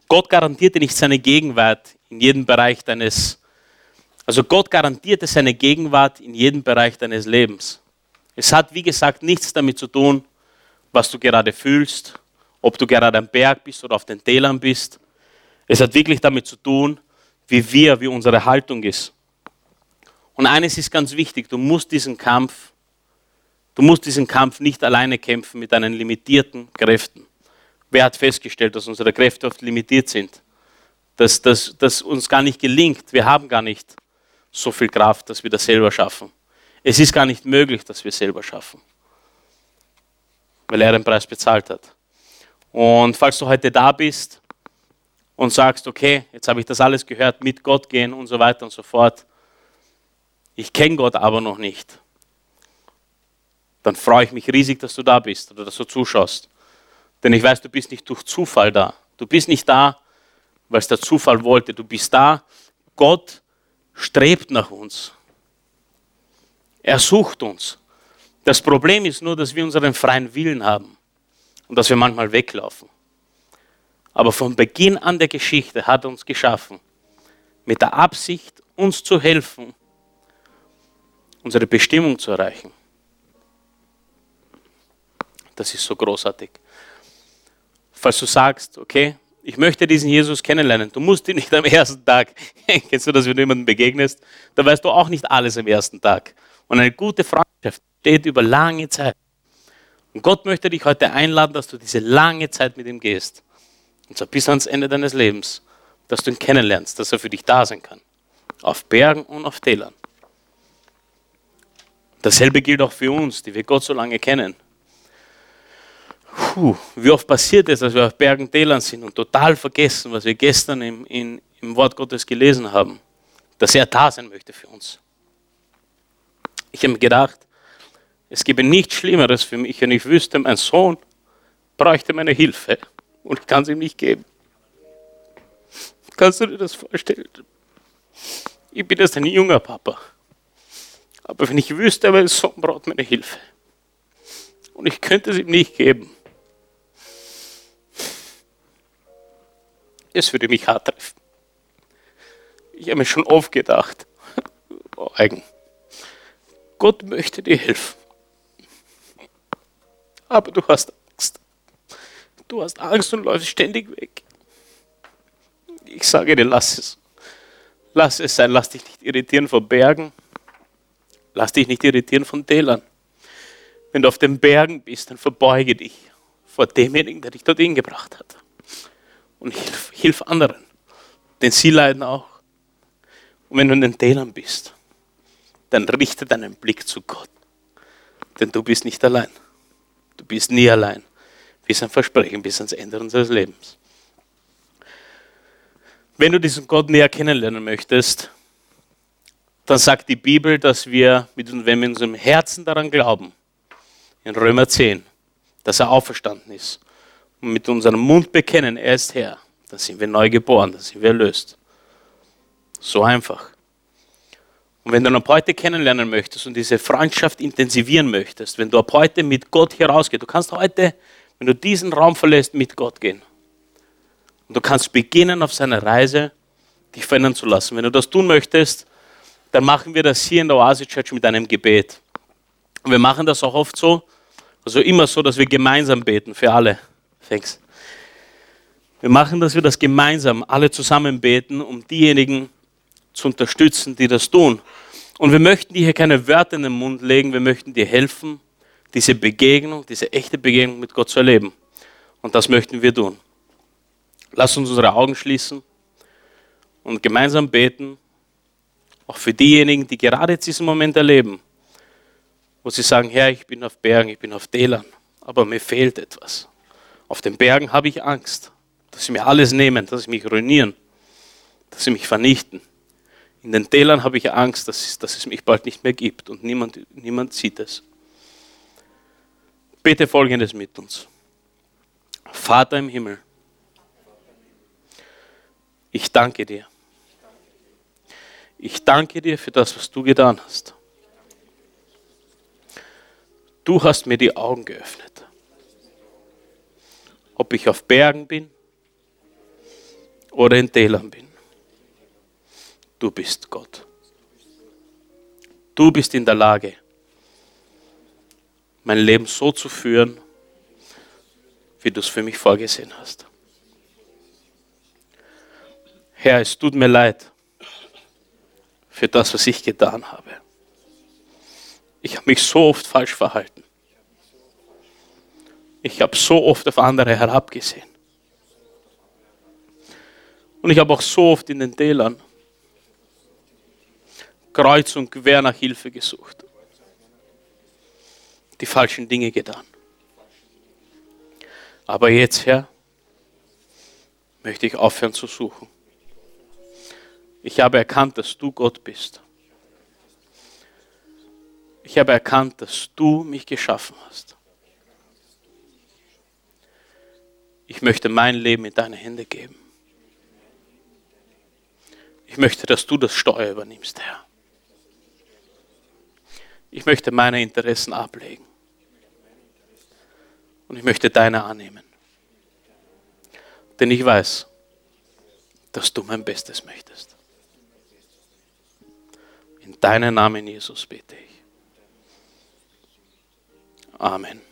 Gott garantierte nicht seine Gegenwart in jedem Bereich deines, also Gott garantierte seine Gegenwart in jedem Bereich deines Lebens. Es hat, wie gesagt, nichts damit zu tun, was du gerade fühlst, ob du gerade am Berg bist oder auf den Tälern bist. Es hat wirklich damit zu tun, wie wir, wie unsere Haltung ist. Und eines ist ganz wichtig, du musst diesen Kampf, du musst diesen Kampf nicht alleine kämpfen mit deinen limitierten Kräften. Wer hat festgestellt, dass unsere Kräfte oft limitiert sind? Dass, dass, dass uns gar nicht gelingt. Wir haben gar nicht so viel Kraft, dass wir das selber schaffen. Es ist gar nicht möglich, dass wir es selber schaffen. Weil er den Preis bezahlt hat. Und falls du heute da bist und sagst, okay, jetzt habe ich das alles gehört, mit Gott gehen und so weiter und so fort, ich kenne Gott aber noch nicht, dann freue ich mich riesig, dass du da bist oder dass du zuschaust. Denn ich weiß, du bist nicht durch Zufall da. Du bist nicht da, weil es der Zufall wollte. Du bist da. Gott strebt nach uns. Er sucht uns. Das Problem ist nur, dass wir unseren freien Willen haben und dass wir manchmal weglaufen. Aber von Beginn an der Geschichte hat er uns geschaffen, mit der Absicht, uns zu helfen, unsere Bestimmung zu erreichen. Das ist so großartig falls du sagst, okay, ich möchte diesen Jesus kennenlernen. Du musst ihn nicht am ersten Tag. [laughs] Kennst du das, wenn du jemandem begegnest? Da weißt du auch nicht alles am ersten Tag. Und eine gute Freundschaft steht über lange Zeit. Und Gott möchte dich heute einladen, dass du diese lange Zeit mit ihm gehst. Und zwar bis ans Ende deines Lebens. Dass du ihn kennenlernst, dass er für dich da sein kann. Auf Bergen und auf Tälern. Dasselbe gilt auch für uns, die wir Gott so lange kennen. Puh, wie oft passiert es, dass wir auf Bergen, Tälern sind und total vergessen, was wir gestern im, in, im Wort Gottes gelesen haben, dass er da sein möchte für uns. Ich habe mir gedacht, Es gäbe nichts Schlimmeres für mich, wenn ich wüsste, mein Sohn bräuchte meine Hilfe und ich kann sie ihm nicht geben. Kannst du dir das vorstellen? Ich bin erst ein junger Papa. Aber wenn ich wüsste, mein Sohn braucht meine Hilfe und ich könnte es ihm nicht geben, es würde mich hart treffen. Ich habe mir schon oft gedacht, oh, eigen, Gott möchte dir helfen. Aber du hast Angst. Du hast Angst und läufst ständig weg. Ich sage dir, lass es. Lass es sein, lass dich nicht irritieren von Bergen. Lass dich nicht irritieren von Tälern. Wenn du auf den Bergen bist, dann verbeuge dich vor demjenigen, der dich dorthin gebracht hat. Und hilf, hilf anderen, denn sie leiden auch. Und wenn du in den Tälern bist, dann richte deinen Blick zu Gott. Denn du bist nicht allein. Du bist nie allein. Bis ein Versprechen, bis ans Ende unseres Lebens. Wenn du diesen Gott näher kennenlernen möchtest, dann sagt die Bibel, dass wir, wenn wir in unserem Herzen daran glauben, in Römer 10, dass er auferstanden ist und mit unserem Mund bekennen, er ist Herr, dann sind wir neu geboren, dann sind wir erlöst. So einfach. Und wenn du ab heute kennenlernen möchtest und diese Freundschaft intensivieren möchtest, wenn du ab heute mit Gott hier rausgehst, du kannst heute, wenn du diesen Raum verlässt, mit Gott gehen. Und du kannst beginnen auf seiner Reise, dich verändern zu lassen. Wenn du das tun möchtest, dann machen wir das hier in der Oasis Church mit einem Gebet. Und wir machen das auch oft so, also immer so, dass wir gemeinsam beten für alle. Thanks. Wir machen, dass wir das gemeinsam alle zusammen beten, um diejenigen zu unterstützen, die das tun. Und wir möchten dir hier keine Wörter in den Mund legen, wir möchten dir helfen, diese Begegnung, diese echte Begegnung mit Gott zu erleben. Und das möchten wir tun. Lass uns unsere Augen schließen und gemeinsam beten, auch für diejenigen, die gerade jetzt diesen Moment erleben, wo sie sagen, Herr, ich bin auf Bergen, ich bin auf Tälern, aber mir fehlt etwas. Auf den Bergen habe ich Angst, dass sie mir alles nehmen, dass sie mich ruinieren, dass sie mich vernichten. In den Tälern habe ich Angst, dass es, dass es mich bald nicht mehr gibt und niemand, niemand sieht es. Bitte Folgendes mit uns. Vater im Himmel, ich danke dir. Ich danke dir für das, was du getan hast. Du hast mir die Augen geöffnet. Ob ich auf Bergen bin oder in Tälern bin. Du bist Gott. Du bist in der Lage, mein Leben so zu führen, wie du es für mich vorgesehen hast. Herr, es tut mir leid für das, was ich getan habe. Ich habe mich so oft falsch verhalten. Ich habe so oft auf andere herabgesehen. Und ich habe auch so oft in den Tälern kreuz und quer nach Hilfe gesucht. Die falschen Dinge getan. Aber jetzt, Herr, möchte ich aufhören zu suchen. Ich habe erkannt, dass du Gott bist. Ich habe erkannt, dass du mich geschaffen hast. Ich möchte mein Leben in deine Hände geben. Ich möchte, dass du das Steuer übernimmst, Herr. Ich möchte meine Interessen ablegen. Und ich möchte deine annehmen. Denn ich weiß, dass du mein Bestes möchtest. In deinen Namen, Jesus, bete ich. Amen.